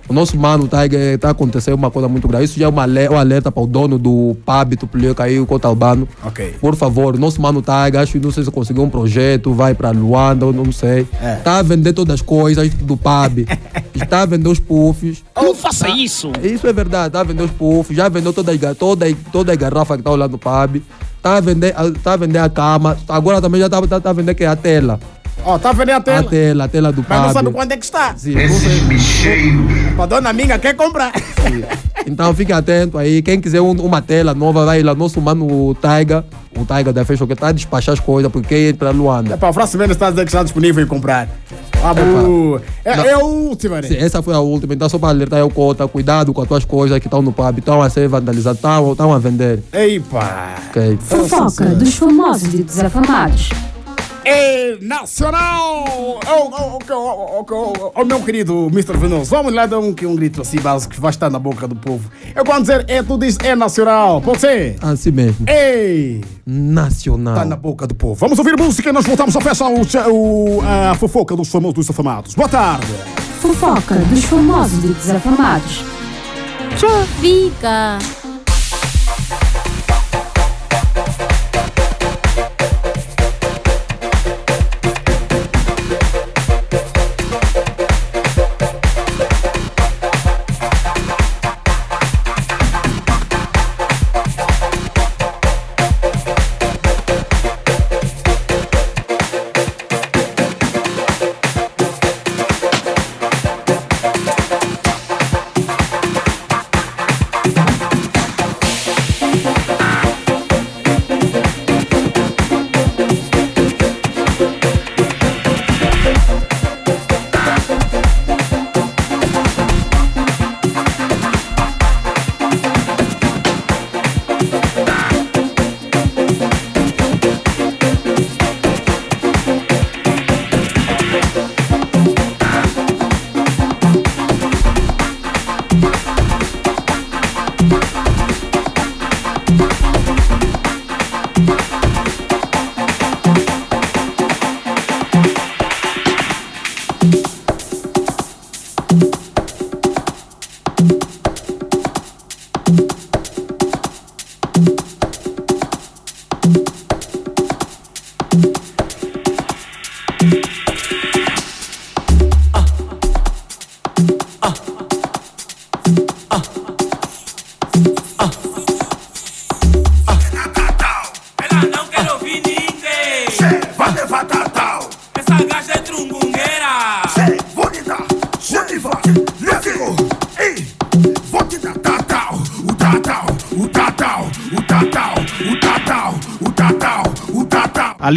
O nosso mano Taiga está acontecendo uma coisa muito grave. Isso já é uma um alerta para o dono do pub Tupuleca aí, o Cotalbano. Ok. Por favor, nosso mano Taiga, acho que não sei se conseguiu um projeto, vai para Luanda, eu não sei. É. Está a vender todas as coisas do pub. Está a vender os puffs. Não faça Tá- isso. Isso é verdade, tá a vender os puffs, já vendeu toda, toda, toda a garrafa que tá lá no pub, tá a vender, tá a vender a cama, agora também já tá, tá, tá a vender que é a tela. Ó, tá vendo a A tela? tela, a tela do Mas não pub. sabe quando é que está. Sim, não sei. A dona Minga quer comprar. Então fique atento aí. Quem quiser um- uma tela nova, vai lá. Nosso mano o Taiga, o Taiga da Fashion, que tá a despachar as coisas, porque ir pra Luanda. É para a próxima vez está a dizer que está disponível em comprar. Vamos. É, Não. é a última, né? Sim, essa foi a última. Então, só para alertar o Cota, cuidado com as tuas coisas que estão no pub, estão a ser vandalizadas, estão a vender. Eipa! Ok. Fofoca dos famosos e desafamados. É nacional! Oh, oh, oh, oh, oh, oh, oh, meu querido Mr. Venoso, vamos lá dar um, um grito assim básico que vai estar na boca do povo. Eu quando dizer é, tu diz é nacional, pode ser? Assim mesmo. Ei! Nacional. Está na boca do povo. Vamos ouvir música e nós voltamos a fechar o, o, a fofoca dos famosos dos afamados. Boa tarde! Fofoca dos famosos e desafamados. Fica.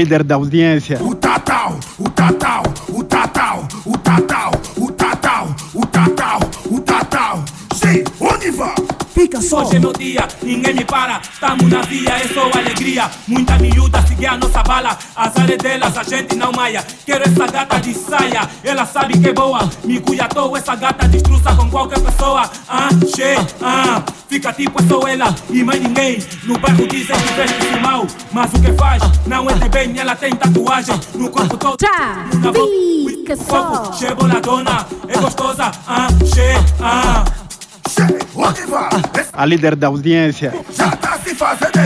Líder da audiência. O tatal, o tatal, o tatal, o tatal, o tatal, o tatal, o tatal. Sim, onde vai? Fica só. Hoje é meu dia, ninguém me para. Tamo na via, é só alegria. Muita miúda seguir a nossa bala. Azar é delas, a gente não maia. Quero essa gata de saia, ela sabe que é boa. Me cuida à toa, essa gata destruça com qualquer pessoa. Ah, che, ah. Fica tipo é só ela e mais ninguém. No bairro dizem que veste-se mal. Mas o que faz não é de bem, ela tem tatuagem no corpo todo. Tá, Na boca, fica só. che boladona, é gostosa. Ah, che, ah. A líder da audiência. Já tá se fazendo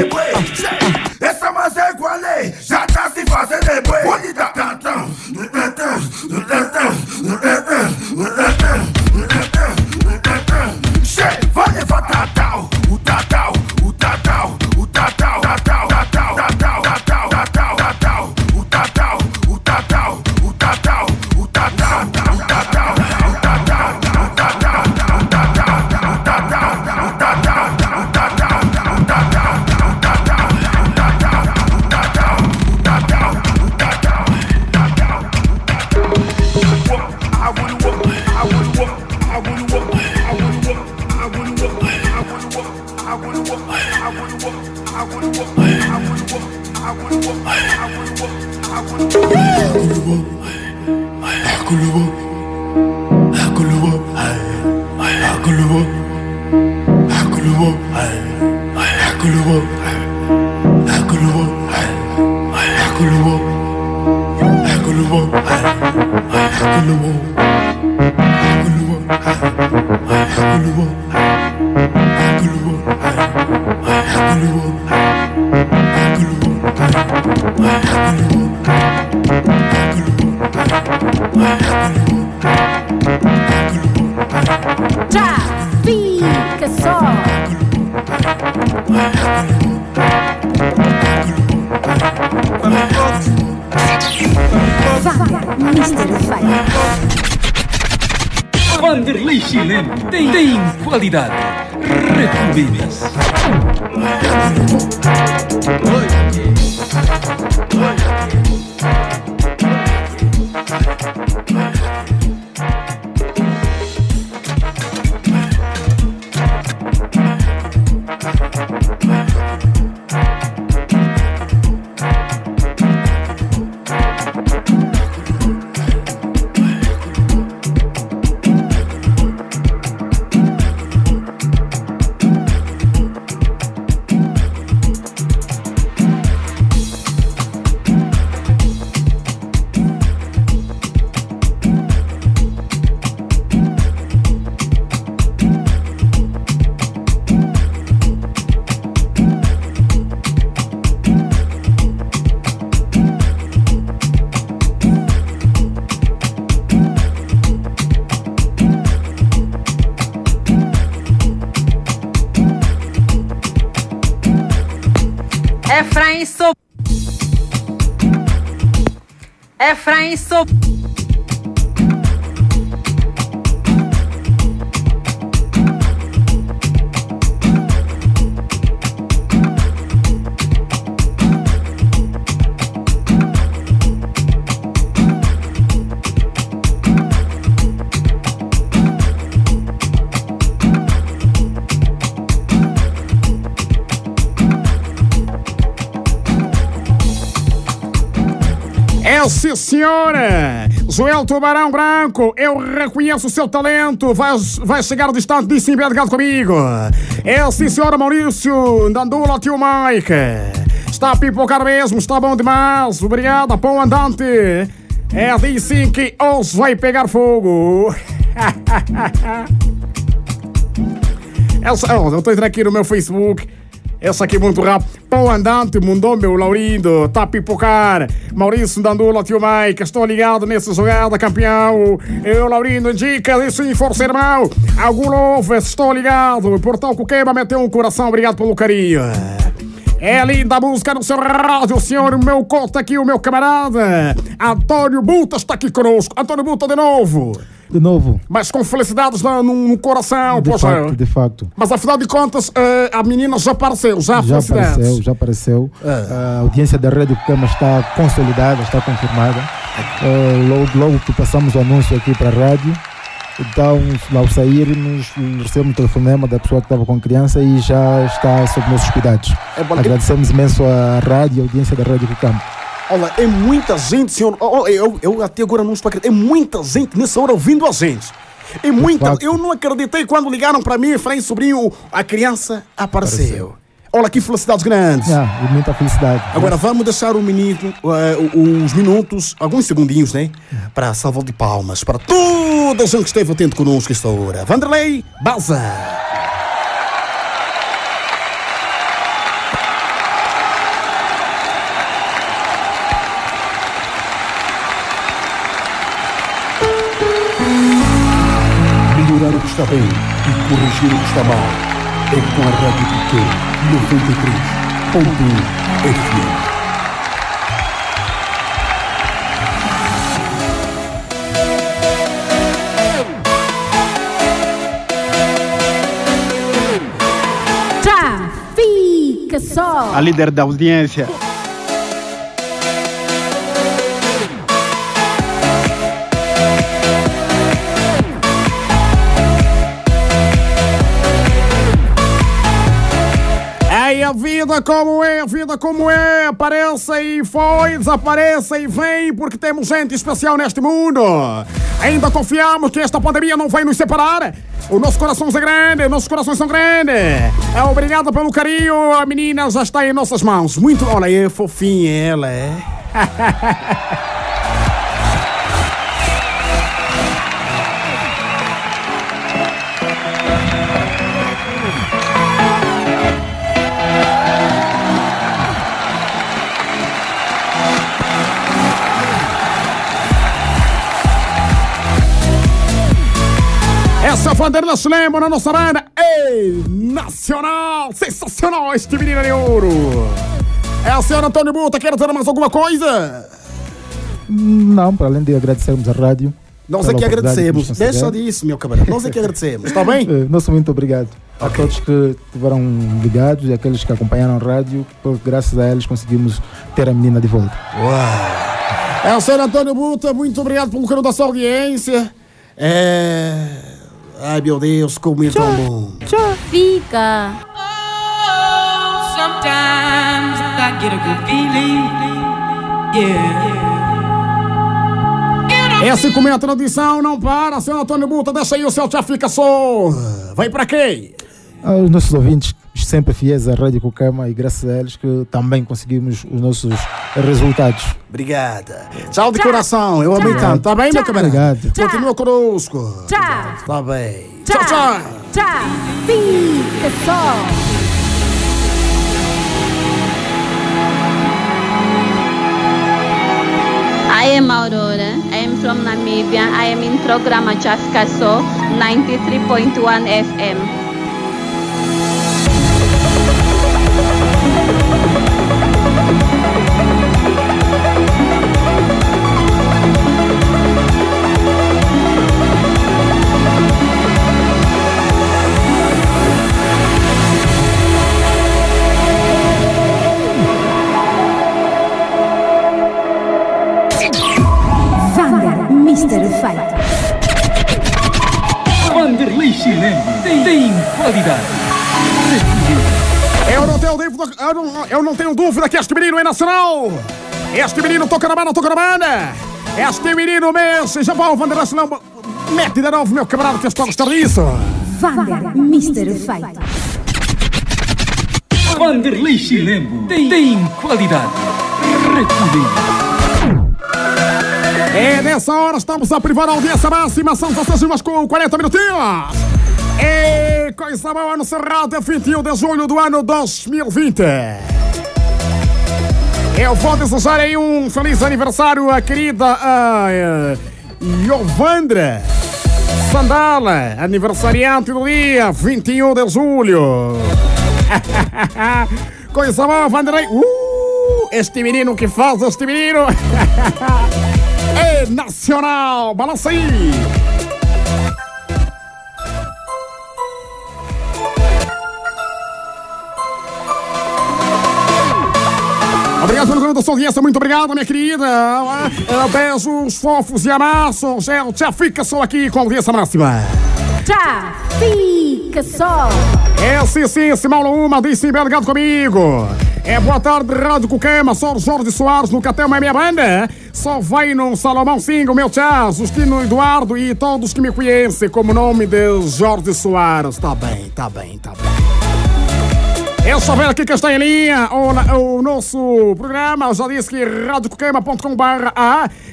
senhora! Joel Tubarão Branco, eu reconheço o seu talento. Vai, vai chegar distante disso embedgado comigo. É sim, senhora Maurício, Dandula, tio Mike. Está a pipocar mesmo, está bom demais. Obrigado, pão andante. É diz sim que hoje vai pegar fogo. Essa, oh, eu estou entrando aqui no meu Facebook. Essa aqui muito rápido. Pão andante, mundou meu Laurindo. Tá pipocar. Maurício Dandula, tio Mike. Estou ligado nessa jogada, campeão. Eu, Laurindo, indica isso em força, irmão. Algum novo, estou ligado. Portal Cuqueba meteu um coração. Obrigado pelo carinho. É linda a música no seu rádio, senhor. Meu conta aqui, o meu camarada. Antônio Buta está aqui conosco. Antônio Buta de novo. De novo. Mas com felicidades no, no- no coração, De poxa. facto, de facto. Mas afinal de contas, eh, a menina já apareceu, já, Já apareceu, já apareceu. A audiência da Rádio Cama está consolidada, está confirmada. Eh, logo, logo que passamos o anúncio aqui para a rádio, então, ao sairmos, recebemos um telefonema da pessoa que estava com a criança e já está sob nossos cuidados. É Agradecemos imenso à rádio, a audiência da Rádio Cama. Olha, é muita gente, senhor. Eu, eu até agora não estou acreditando. É muita gente nessa hora ouvindo a gente. É muita. Eu não acreditei quando ligaram para mim e falei, sobrinho, a criança apareceu. Olha que felicidades grandes. Ah, e muita felicidade. Agora vamos deixar um minuto, eh, os minutos, alguns segundinhos, né? Para salva de palmas para toda a gente que esteve atento conosco esta hora. Vanderlei Balza. Bem e corrigir o que está mal. É com a Rádio Piquet 93.1 FM. Já fica só. A líder da audiência. Vida como é, a vida como é. Apareça e foi, desapareça e vem, porque temos gente especial neste mundo. Ainda confiamos que esta pandemia não vai nos separar. O nosso coração é grande, nossos corações são grandes. É, obrigado pelo carinho, a menina já está em nossas mãos. Muito, olha, é fofinha ela, é. Essa é a Vanderlei Schlemo na nossa banda. Ei, nacional! Sensacional este menino de ouro! É o senhor Antônio Buta, quer dizer mais alguma coisa? Não, para além de agradecermos a rádio. Nós é que agradecemos. Deixa conceder. disso, meu camarada. Nós é que agradecemos, está bem? Eh, Nosso muito obrigado a todos que estiveram ligados e aqueles que acompanharam a rádio, porque graças a eles conseguimos ter a menina de volta. É o senhor Antônio Buta, muito obrigado pelo carinho da sua audiência. É. Ai meu Deus, como é tão bom. Fica. Sometimes I get a good feeling. Yeah. Esse comenta na audição não para, senhor Antônio Buta, deixa aí o céu já fica só. Vai para quem? Aos nossos ouvintes, sempre fiéis à Rádio Cocama e graças a eles que também conseguimos os nossos resultados. Obrigada. Tchau de coração, eu amei tanto. Tá bem, meu camarada? Obrigado. Continua conosco. Tchau. Tá bem. Tchau, tchau. Já fica só. I am Aurora. I am from Namibia. I am in program Chaskaso 93.1 FM. Mr. Fight. Vanderlei Chileno tem, tem qualidade. Eu não tenho dúvida, eu não, eu não tenho dúvida que este menino é nacional. Este menino toca na banda, toca na banda. Este menino mexe, já o Vanderlei Silão. Mete de novo, meu camarada, que eu estou a gostar disso. Vander Mr. Fight. Vanderlei Chileno tem, tem qualidade. Repude. É nessa hora estamos a privar a audiência máxima, são 16 horas com 40 minutinhos. E coisa boa no Cerrado, é 21 de julho do ano 2020. Eu vou desejar aí um feliz aniversário à querida uh, Yovandra Sandala, aniversariante do dia 21 de julho. Coisa boa, Vanderlei. Uh, este menino que faz, este menino. é nacional. Balança aí. Obrigado pelo grande sorriso, muito obrigado, minha querida. Beijos fofos e abraços. Tchau, tchau, fica só aqui com a audiência máxima. Tchau, fica só. Esse sim, se mal uma, disse obrigado comigo. É boa tarde, Rádio Cucama, sou Jorge Soares no Catel, é minha banda. Só vai no Salomão Sim, o meu tchau, Justino Eduardo e todos que me conhecem como nome de Jorge Soares. Tá bem, tá bem, tá bem. Eu só ver aqui que está em linha o, o nosso programa. Eu já disse que radiocoquema.com.br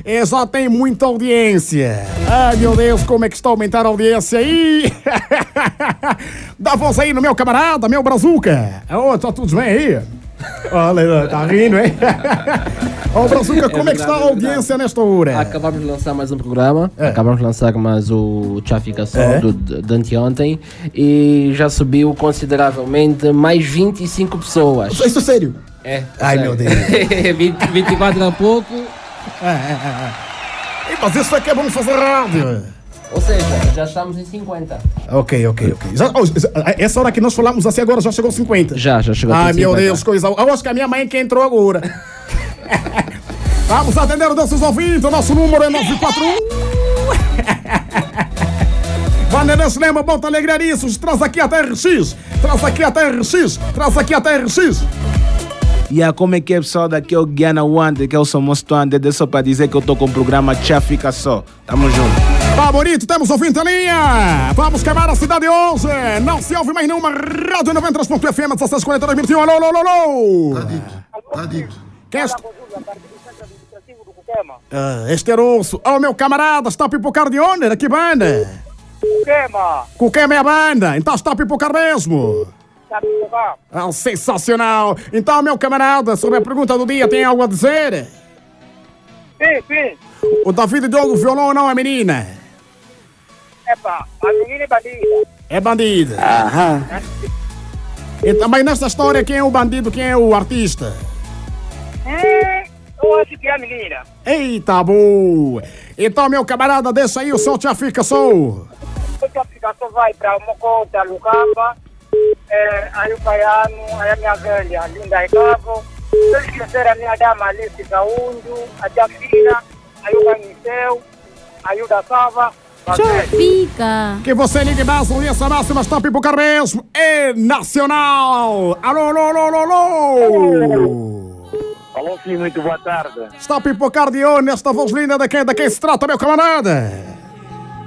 é, já tem muita audiência. Ai meu Deus, como é que está aumentar a audiência aí? Dá voz aí no meu camarada, meu brazuca. Oh, tá tudo bem aí? Olha, tá rindo, hein? Ô, Brazuca, como é, que está a audiência nesta hora? Acabamos de lançar mais um programa, acabamos de lançar mais o Tchá Fica Só É. do, de, anteontem e já subiu consideravelmente mais 25 pessoas. Isso é sério? É. Ai, sério. meu Deus. 20, 24 a pouco. É, é, é. Ih, Mas isso é que é bom fazer rádio. Ou seja, já estamos em 50. Ok, ok, ok. Já, essa hora que nós falamos assim agora já chegou 50. Já, já chegou Ai, até meu 50. Deus, coisa. Eu acho que a minha mãe que entrou agora. Vamos atender os nossos ouvintes. O nosso número é 941. Vanderlei Cinema, bota alegrariços. Traz aqui a TRX. Traz aqui a TRX. Traz aqui a TRX. E yeah, como é que é pessoal? Daqui é o Guiana Wanda, que é o Somos Tuande, é só para dizer que eu tô com o programa Tchá Fica Só. Tamo junto. Tá bonito, temos ouvinte em linha. Vamos queimar a cidade hoje. Não se ouve mais nenhuma Rádio 93.fm, 1642 minutinho. Alô, alô, alô, alô. Tá dito. Quem é este? Ah, este era osso. Oh, meu camarada, está a pipocar de onde? Da que banda? Queima! Cuquema é a banda, então está a pipocar mesmo. Tá pipocar? Ah, sensacional. Então, meu camarada, sobre a pergunta do dia, tem algo a dizer? Sim, sim. O David Diogo violão ou não é menina? Epa, a menina é bandida. É bandido. Aham. E também nesta história, quem é o bandido, quem é o artista? Hum, eu acho que é a menina. Eita, bom. Então, meu camarada, deixa aí o som já fica só. O classificação vai para Mocota, Lucamba, é, aí o Baiano, aí a minha velha, Linda Recavo. Se eles quiserem a minha dama Alice Gaúndo, a Jacina, aí o Caniceu, aí o da Sava. Fica. Que você ligue mais, audiência máxima, está a pipocar mesmo. É nacional. Alô, alô, alô, alô, alô. Alô, sim, muito boa tarde. Está a pipocar de onde esta voz linda de quem, de quem se trata, meu camarada?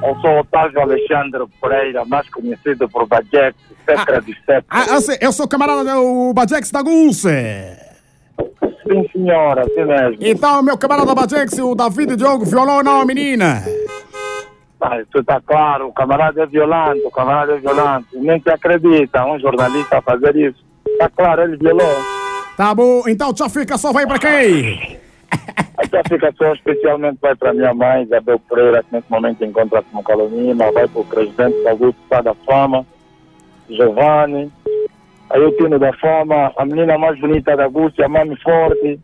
Eu sou Otávio Alexandre Pereira, mais conhecido por Bajex, Cetra de Cetra. Ah, ah, sim, eu sou camarada do Bajex da Gulce. Sim, senhora, assim mesmo. Então, meu camarada Bajex, o David Diogo violão ou não, menina? Ah, isso está claro, o camarada é violento, o camarada é violento. Nem te acredita um jornalista a fazer isso. Está claro, ele violou. Tá bom, então já fica, só vai pra quem? Essa só especialmente vai para minha mãe, Isabel Pereira, que nesse momento encontra-se no Colonima, vai para o presidente da Augusto Sá da Fama, Giovanni, aí o Tino da Fama, a menina mais bonita da Augusto, a Mami Forte,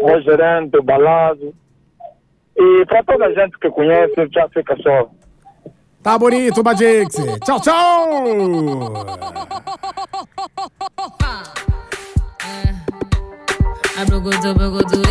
o gerente, o Balado. E para toda a gente que conhece, já fica só. Tá bonito, Bajex. Tchau, tchau. Abrogodo, brogodo,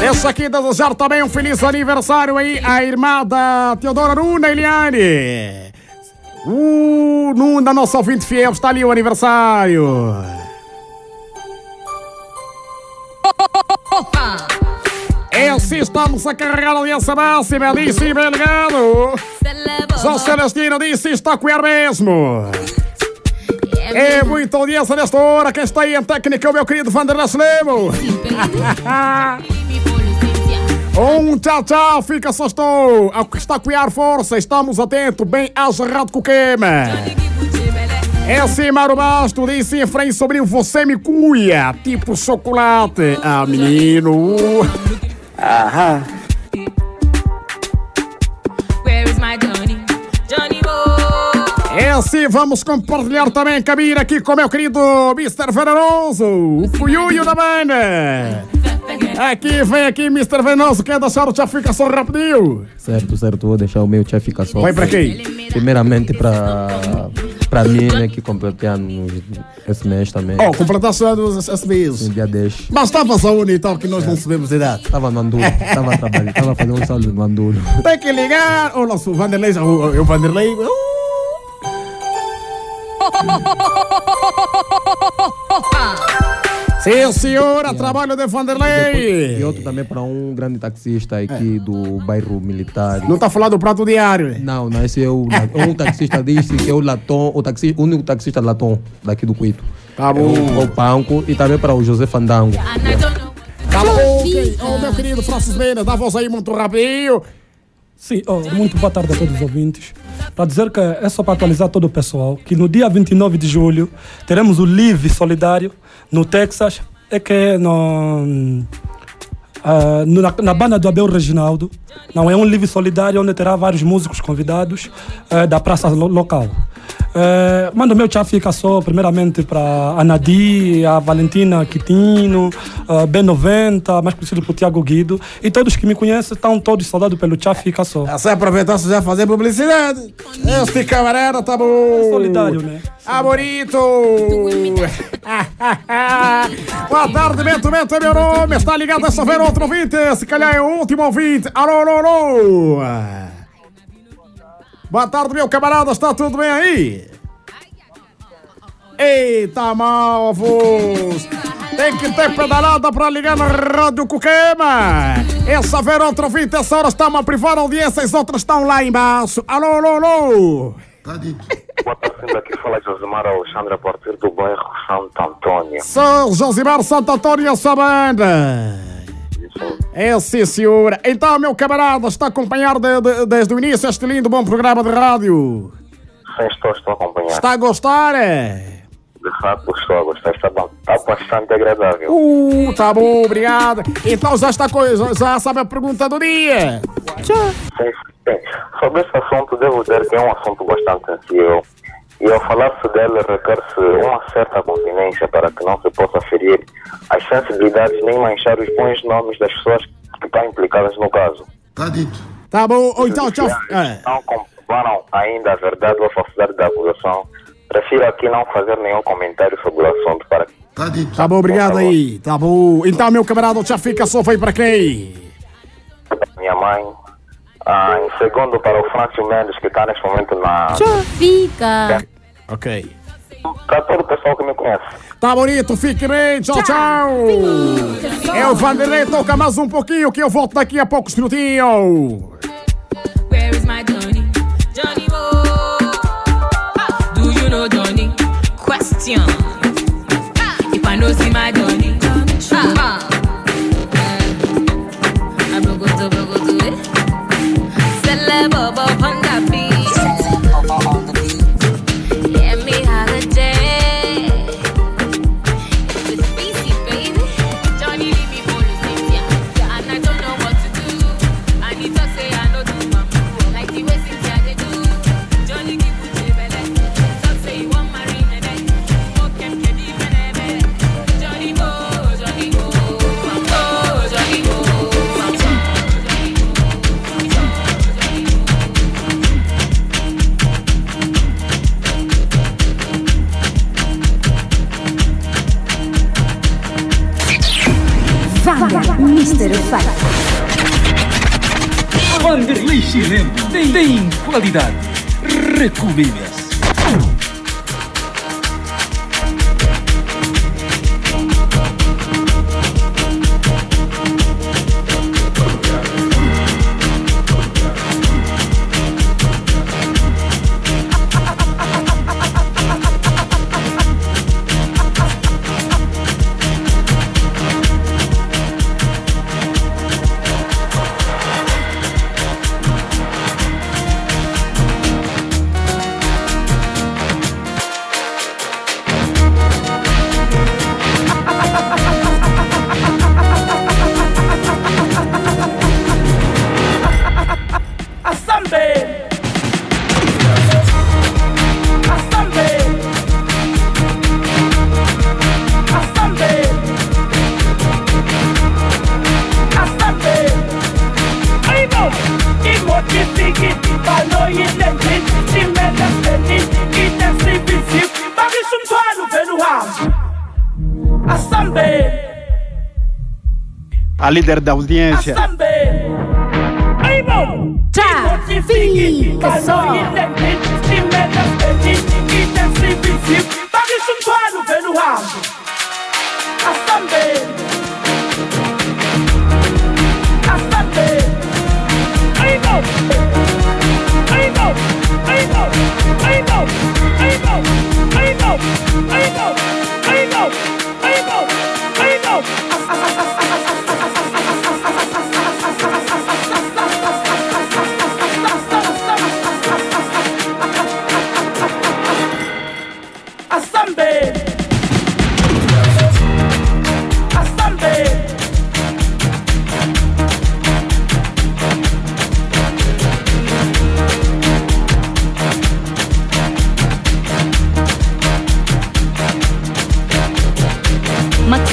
Deixa aqui desejar também um feliz aniversário aí à irmã da Teodora Luna, Eliane. Uh, num da nossa ouvinte fiel, está ali o aniversário. É assim, estamos a carregar a aliança máxima, disse bem ligado. João Celestino disse está a coer mesmo. É muita audiência nesta hora. Quem está aí em técnica é o meu querido Vanderlei Lemo. Um tchau, tchau, fica só estou. Ao que está a criar força, estamos atentos, bem agarrado com o queima. É assim, Mário Basto, disse Efraim Sobrinho, você me cuia, tipo chocolate. Ah, menino. Aham. É assim, vamos compartilhar também a cabine aqui com o meu querido Mr. Venenoso, o Cuyuio da banda. Aqui, vem aqui, Mr. Venenoso, quer deixar o já fica só rapidinho? Certo, certo, vou deixar o meu tchau ficar só. Vai pra quem? Primeiramente para para mim, né, que completei anos esse mês também. Oh, completaste anos esse mês. No dia 10. Mas estavas aonde e tal, que nós não sabemos a idade? Estava no Andulo, estava a trabalhar, estava a fazer um saldo no Andulo. Tem que ligar. O nosso Vanderlei, o, o Vanderlei. uh, Sim, senhora, trabalho de Vanderlei. E outro também para um grande taxista aqui do bairro militar. Não está falando do prato diário? Não, não, esse é o. Um taxista disse que é o Latom, o, taxi, o único taxista Latom daqui do Cuito. Tá bom. É o, o Panco e também para o José Fandango. Tá bom, ok. Ô, meu querido Francis Mendes, dá a voz aí muito rapidinho. Sim, oh, muito boa tarde a todos os ouvintes. Para dizer que é só para atualizar todo o pessoal, que no dia 29 de julho teremos o Live Solidário no Texas, é que é no, no- na, na banda do Abel Reginaldo. Não é um Live Solidário onde terá vários músicos convidados eh, da praça lo- local. Eh, manda o meu tchau fica só, primeiramente para a Nadi, a Valentina Quitino, a B90, mais conhecido por Tiago Guido, e todos que me conhecem estão todos saudados pelo tchau fica só. Você aproveitar já fazer publicidade. Este camarada tá bom. solidário, né? Ah, bonito. Boa tarde, Bento Bento é meu nome. Está ligado a ver outro ouvinte. Se calhar é o último ouvinte. Alô, alô, alô. Boa tarde, meu camarada. Está tudo bem aí? Eita, malvos! Tem que ter pedalada para ligar na Rádio Cuquema! Essa ver outro ouvinte, essa hora está uma privada audiência, as outras estão lá embaixo. Alô, alô, alô! Boa tarde, daqui fala Josimar Alexandre a partir do bairro Santo Antônio. Sou Josimar Santo Antônio, essa banda! É sim, senhora. Então, meu camarada, está a acompanhar de- de- desde o início este lindo bom programa de rádio. Sim, estou, estou a acompanhar. Está a gostar, é? De fato, estou a gostar. Está, bom. está bastante agradável. Uh, tá bom, obrigado. Então já está coisa, já sabe a pergunta do dia. Sim, sim. Sobre esse assunto, devo dizer que é um assunto bastante sensível. E ao falar-se dele, requer-se uma certa continência para que não se possa ferir as sensibilidades nem manchar os bons nomes das pessoas que estão implicadas no caso. Tá dito. Tá bom, ou então, tchau. É. Não comprovaram ainda a verdade ou a falsidade da acusação. Prefiro aqui não fazer nenhum comentário sobre o assunto para Tá dito. Tá bom, obrigado aí. Tá bom. Então, meu camarada, já fica só foi para quem? minha mãe. Ah, em segundo, para o Francio Mendes, que está neste momento na. Fica. Ok. Para todo o pessoal que me conhece. Tá bonito, fique bem. Tchau, tchau. É o Vanderlei, toca mais um pouquinho que eu volto daqui a poucos minutinhos. Where is my Johnny? Johnny Boy. Do you know Johnny? Question. If I know see my Johnny. Tem qualidade. líder da audiência. Tá, fica só. Aí!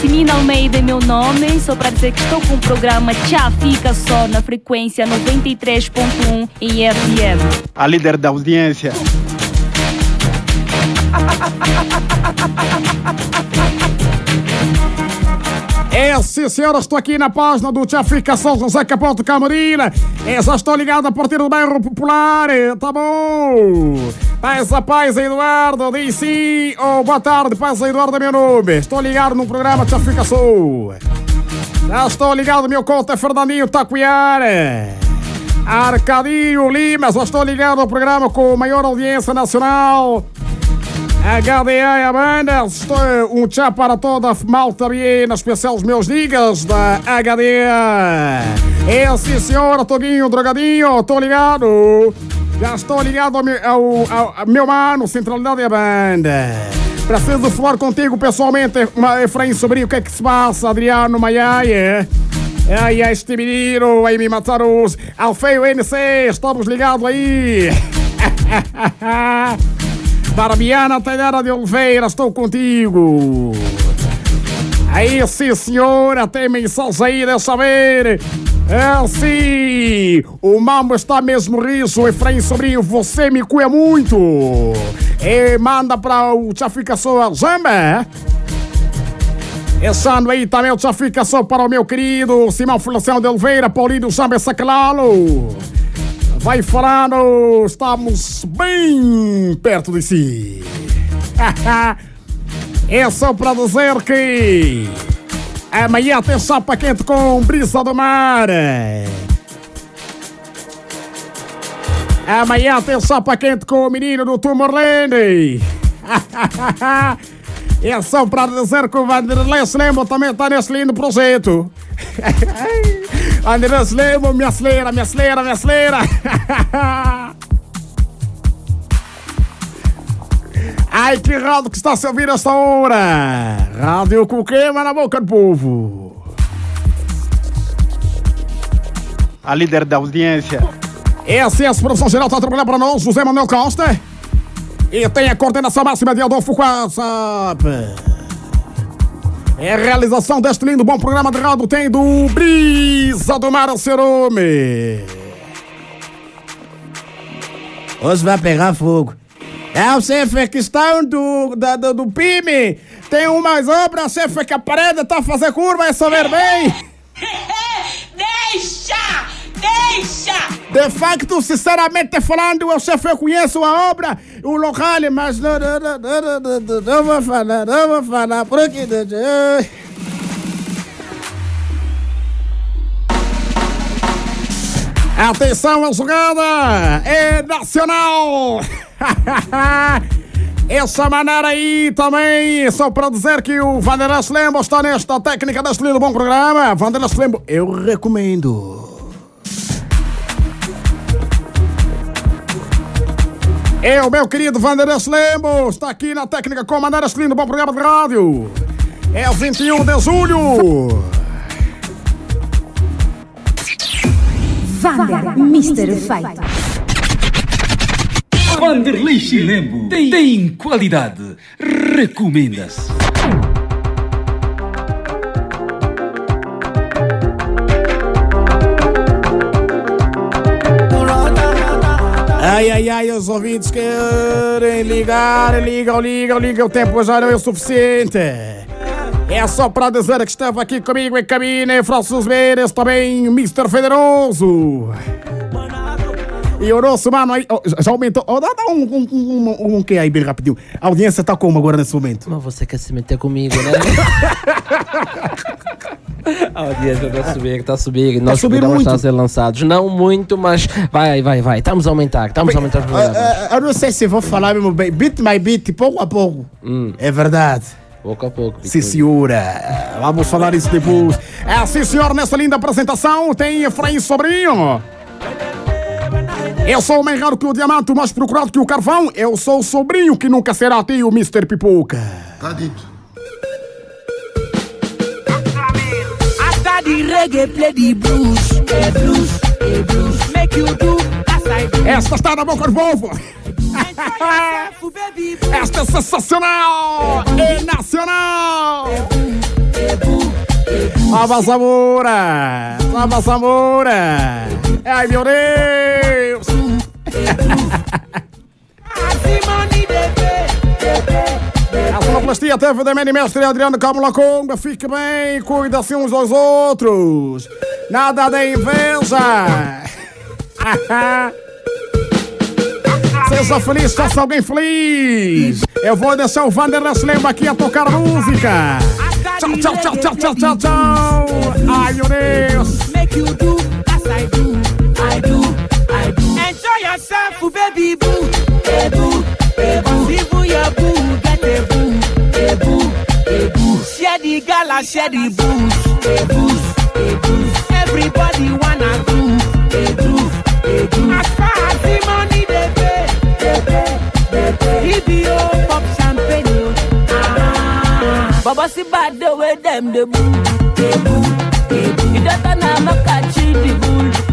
Maximina Almeida é meu nome, só para dizer que estou com o programa Tchá Fica Só na frequência 93.1 em FM. A líder da audiência. É, sim, senhora, estou aqui na página do Tchafica São José Capote Camarina. É, já estou ligado a partir do bairro Popular, é, tá bom? Paz a paz, Eduardo, disse. Oh, boa tarde, paz Eduardo, é meu nome. Estou ligado no programa Tchafica Sul. Já estou ligado, meu conta é Fernandinho Taquiar. Arcadinho Lima, já estou ligado ao programa com maior audiência nacional. HDA Banda, estou um tchá para toda a malta bem, na especial os meus digas da HDA. É sim, senhora, Toguinho, Drogadinho, estou ligado. Já estou ligado ao meu, ao, ao- ao meu mano, Centralidade da Banda. Preciso falar contigo pessoalmente, Efraim Sobrinho, o que é que se passa, Adriano Maiaia? Ai, ai, este menino, aí me mataram os Alfeio NC, estamos ligados aí. Barbiana Tainara de Oliveira, estou contigo. Aí sim, senhora, tem mensagem aí, deixa saber. É sim, o mambo está mesmo riso, Efraim Sobrinho, você me cuia muito. E manda para o Tchafica Só Zamba. Esse ano aí também o Tchafica Só para o meu querido Simão Fulação de Oliveira, Paulinho Zamba Sacalalo. Vai falando, estamos bem perto de si. é só para dizer que amanhã tem chapa quente com brisa do mar. Amanhã tem chapa quente com o menino do Tumorlene. é só para dizer que o Vanderlei Slemo também está nesse lindo projeto. André Slemo, me acelera, me acelera, me acelera. Ai, que rádio que está a se ouvir esta hora. Rádio com queima na boca do povo. A líder da audiência. SS Produção Geral está trabalhando para nós, José Manuel Costa. E tem a coordenação máxima de Adolfo WhatsApp. É a realização deste lindo bom programa de rádio tem do Brisa do Mar Cerume. Hoje vai pegar fogo. É o chefe questão do, da, do, do PIME. Tem umas obras, chefe, que a parede está a fazer curva, é saber bem. Deixa! Deixa! De facto, sinceramente falando, eu eu conheço a obra, o local, mas não, não, não, não, não, não, vou falar, não vou falar, por aqui. Atenção, a jogada é nacional! Essa maneira aí também, só para dizer que o Vanderlei Lembo está nesta técnica deste lindo bom programa. Vanderlei Lembo, eu recomendo. Eu, meu querido Vanderlei Lembo, está aqui na técnica comandar este lindo bom programa de rádio. É o 21 de julho. Vander Mr. Fight. Vanderlei Chilembo tem, tem qualidade. Recomenda-se. Ai, ai, ai, os ouvintes querem ligar, ligam, ligam, ligam, o tempo já não é o suficiente. É só para dizer que estava aqui comigo em cabine, Francis Beires, também Mr. Federoso. E o nosso mano aí, já aumentou. Dá, dá um, um, um, um, um que aí bem rapidinho. A audiência está como agora nesse momento? Mas você quer se meter comigo, né? A audiência está a subir, está a subir. Nós subir programas muito. a ser lançados. Não muito, mas vai, vai, vai. Estamos a aumentar, estamos a aumentar os programas. Ah, ah, eu não sei se vou falar mesmo bem, bit by bit, pouco a pouco. É verdade. Pouco a pouco. Sim, senhora. Vamos falar isso depois. É, sim, senhor, nessa linda apresentação tem Efraim Sobrinho. Eu sou o mais raro que o diamante, o mais procurado que o carvão. Eu sou o sobrinho que nunca será tio, Mr. Pipoca. Tá dito. Esta está na boca do povo. Esta é sensacional! É nacional! Salva Zamora! Salva Zamora! Ai meu Deus! Sonoplastia teve da Mani Mestre Adriano Câmara Conga. Fique bem, cuida-se uns dos outros. Nada de inveja. Seja feliz, faça alguém feliz. Eu vou deixar o Vanderlei Lema aqui a tocar música. Tchau, tchau, tchau, tchau, tchau, tchau, tchau. Ai, meu Deus. Make you do I do. I do, I do. Enjoy yourself, baby boo. Hey boo, hey boo. Even your boo get a boo. Hey boo, hey boo. Share the gala, share the booze. Hey hey booze. Everybody wanna groove. Hey hey groove. As far as the money they pay, they pay, they pay. EBO pop champagne. Ah. Baba si bad the way them the boo. They boo, boo. You don't know I'm a catchy the bull.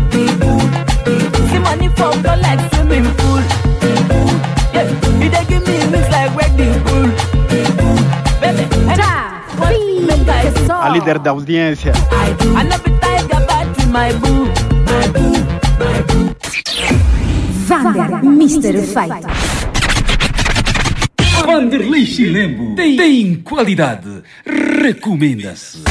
See money like swimming pool. Yeah. You give me like baby. A líder da audiência. I do. I never tiger back to my boo, my boo, my boo. Vander, Mr. Efeito. Vanderlei Chilembo tem, tem qualidade. Recomenda-se.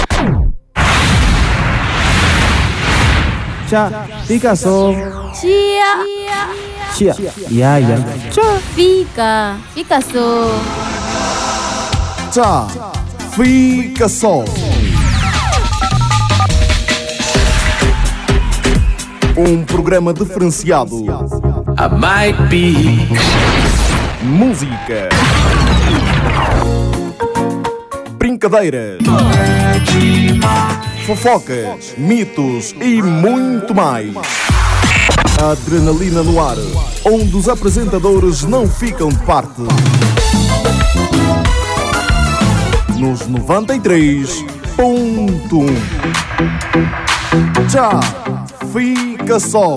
Tchá, fica só. Tia. Tia. Ya, ya. Fica. Fica só. Tchá, fica só. Um programa diferenciado. I might be. Música. Brincadeiras. Fofocas, mitos e muito mais. Adrenalina no ar, onde os apresentadores não ficam de parte. Nos 93.1. Já fica só.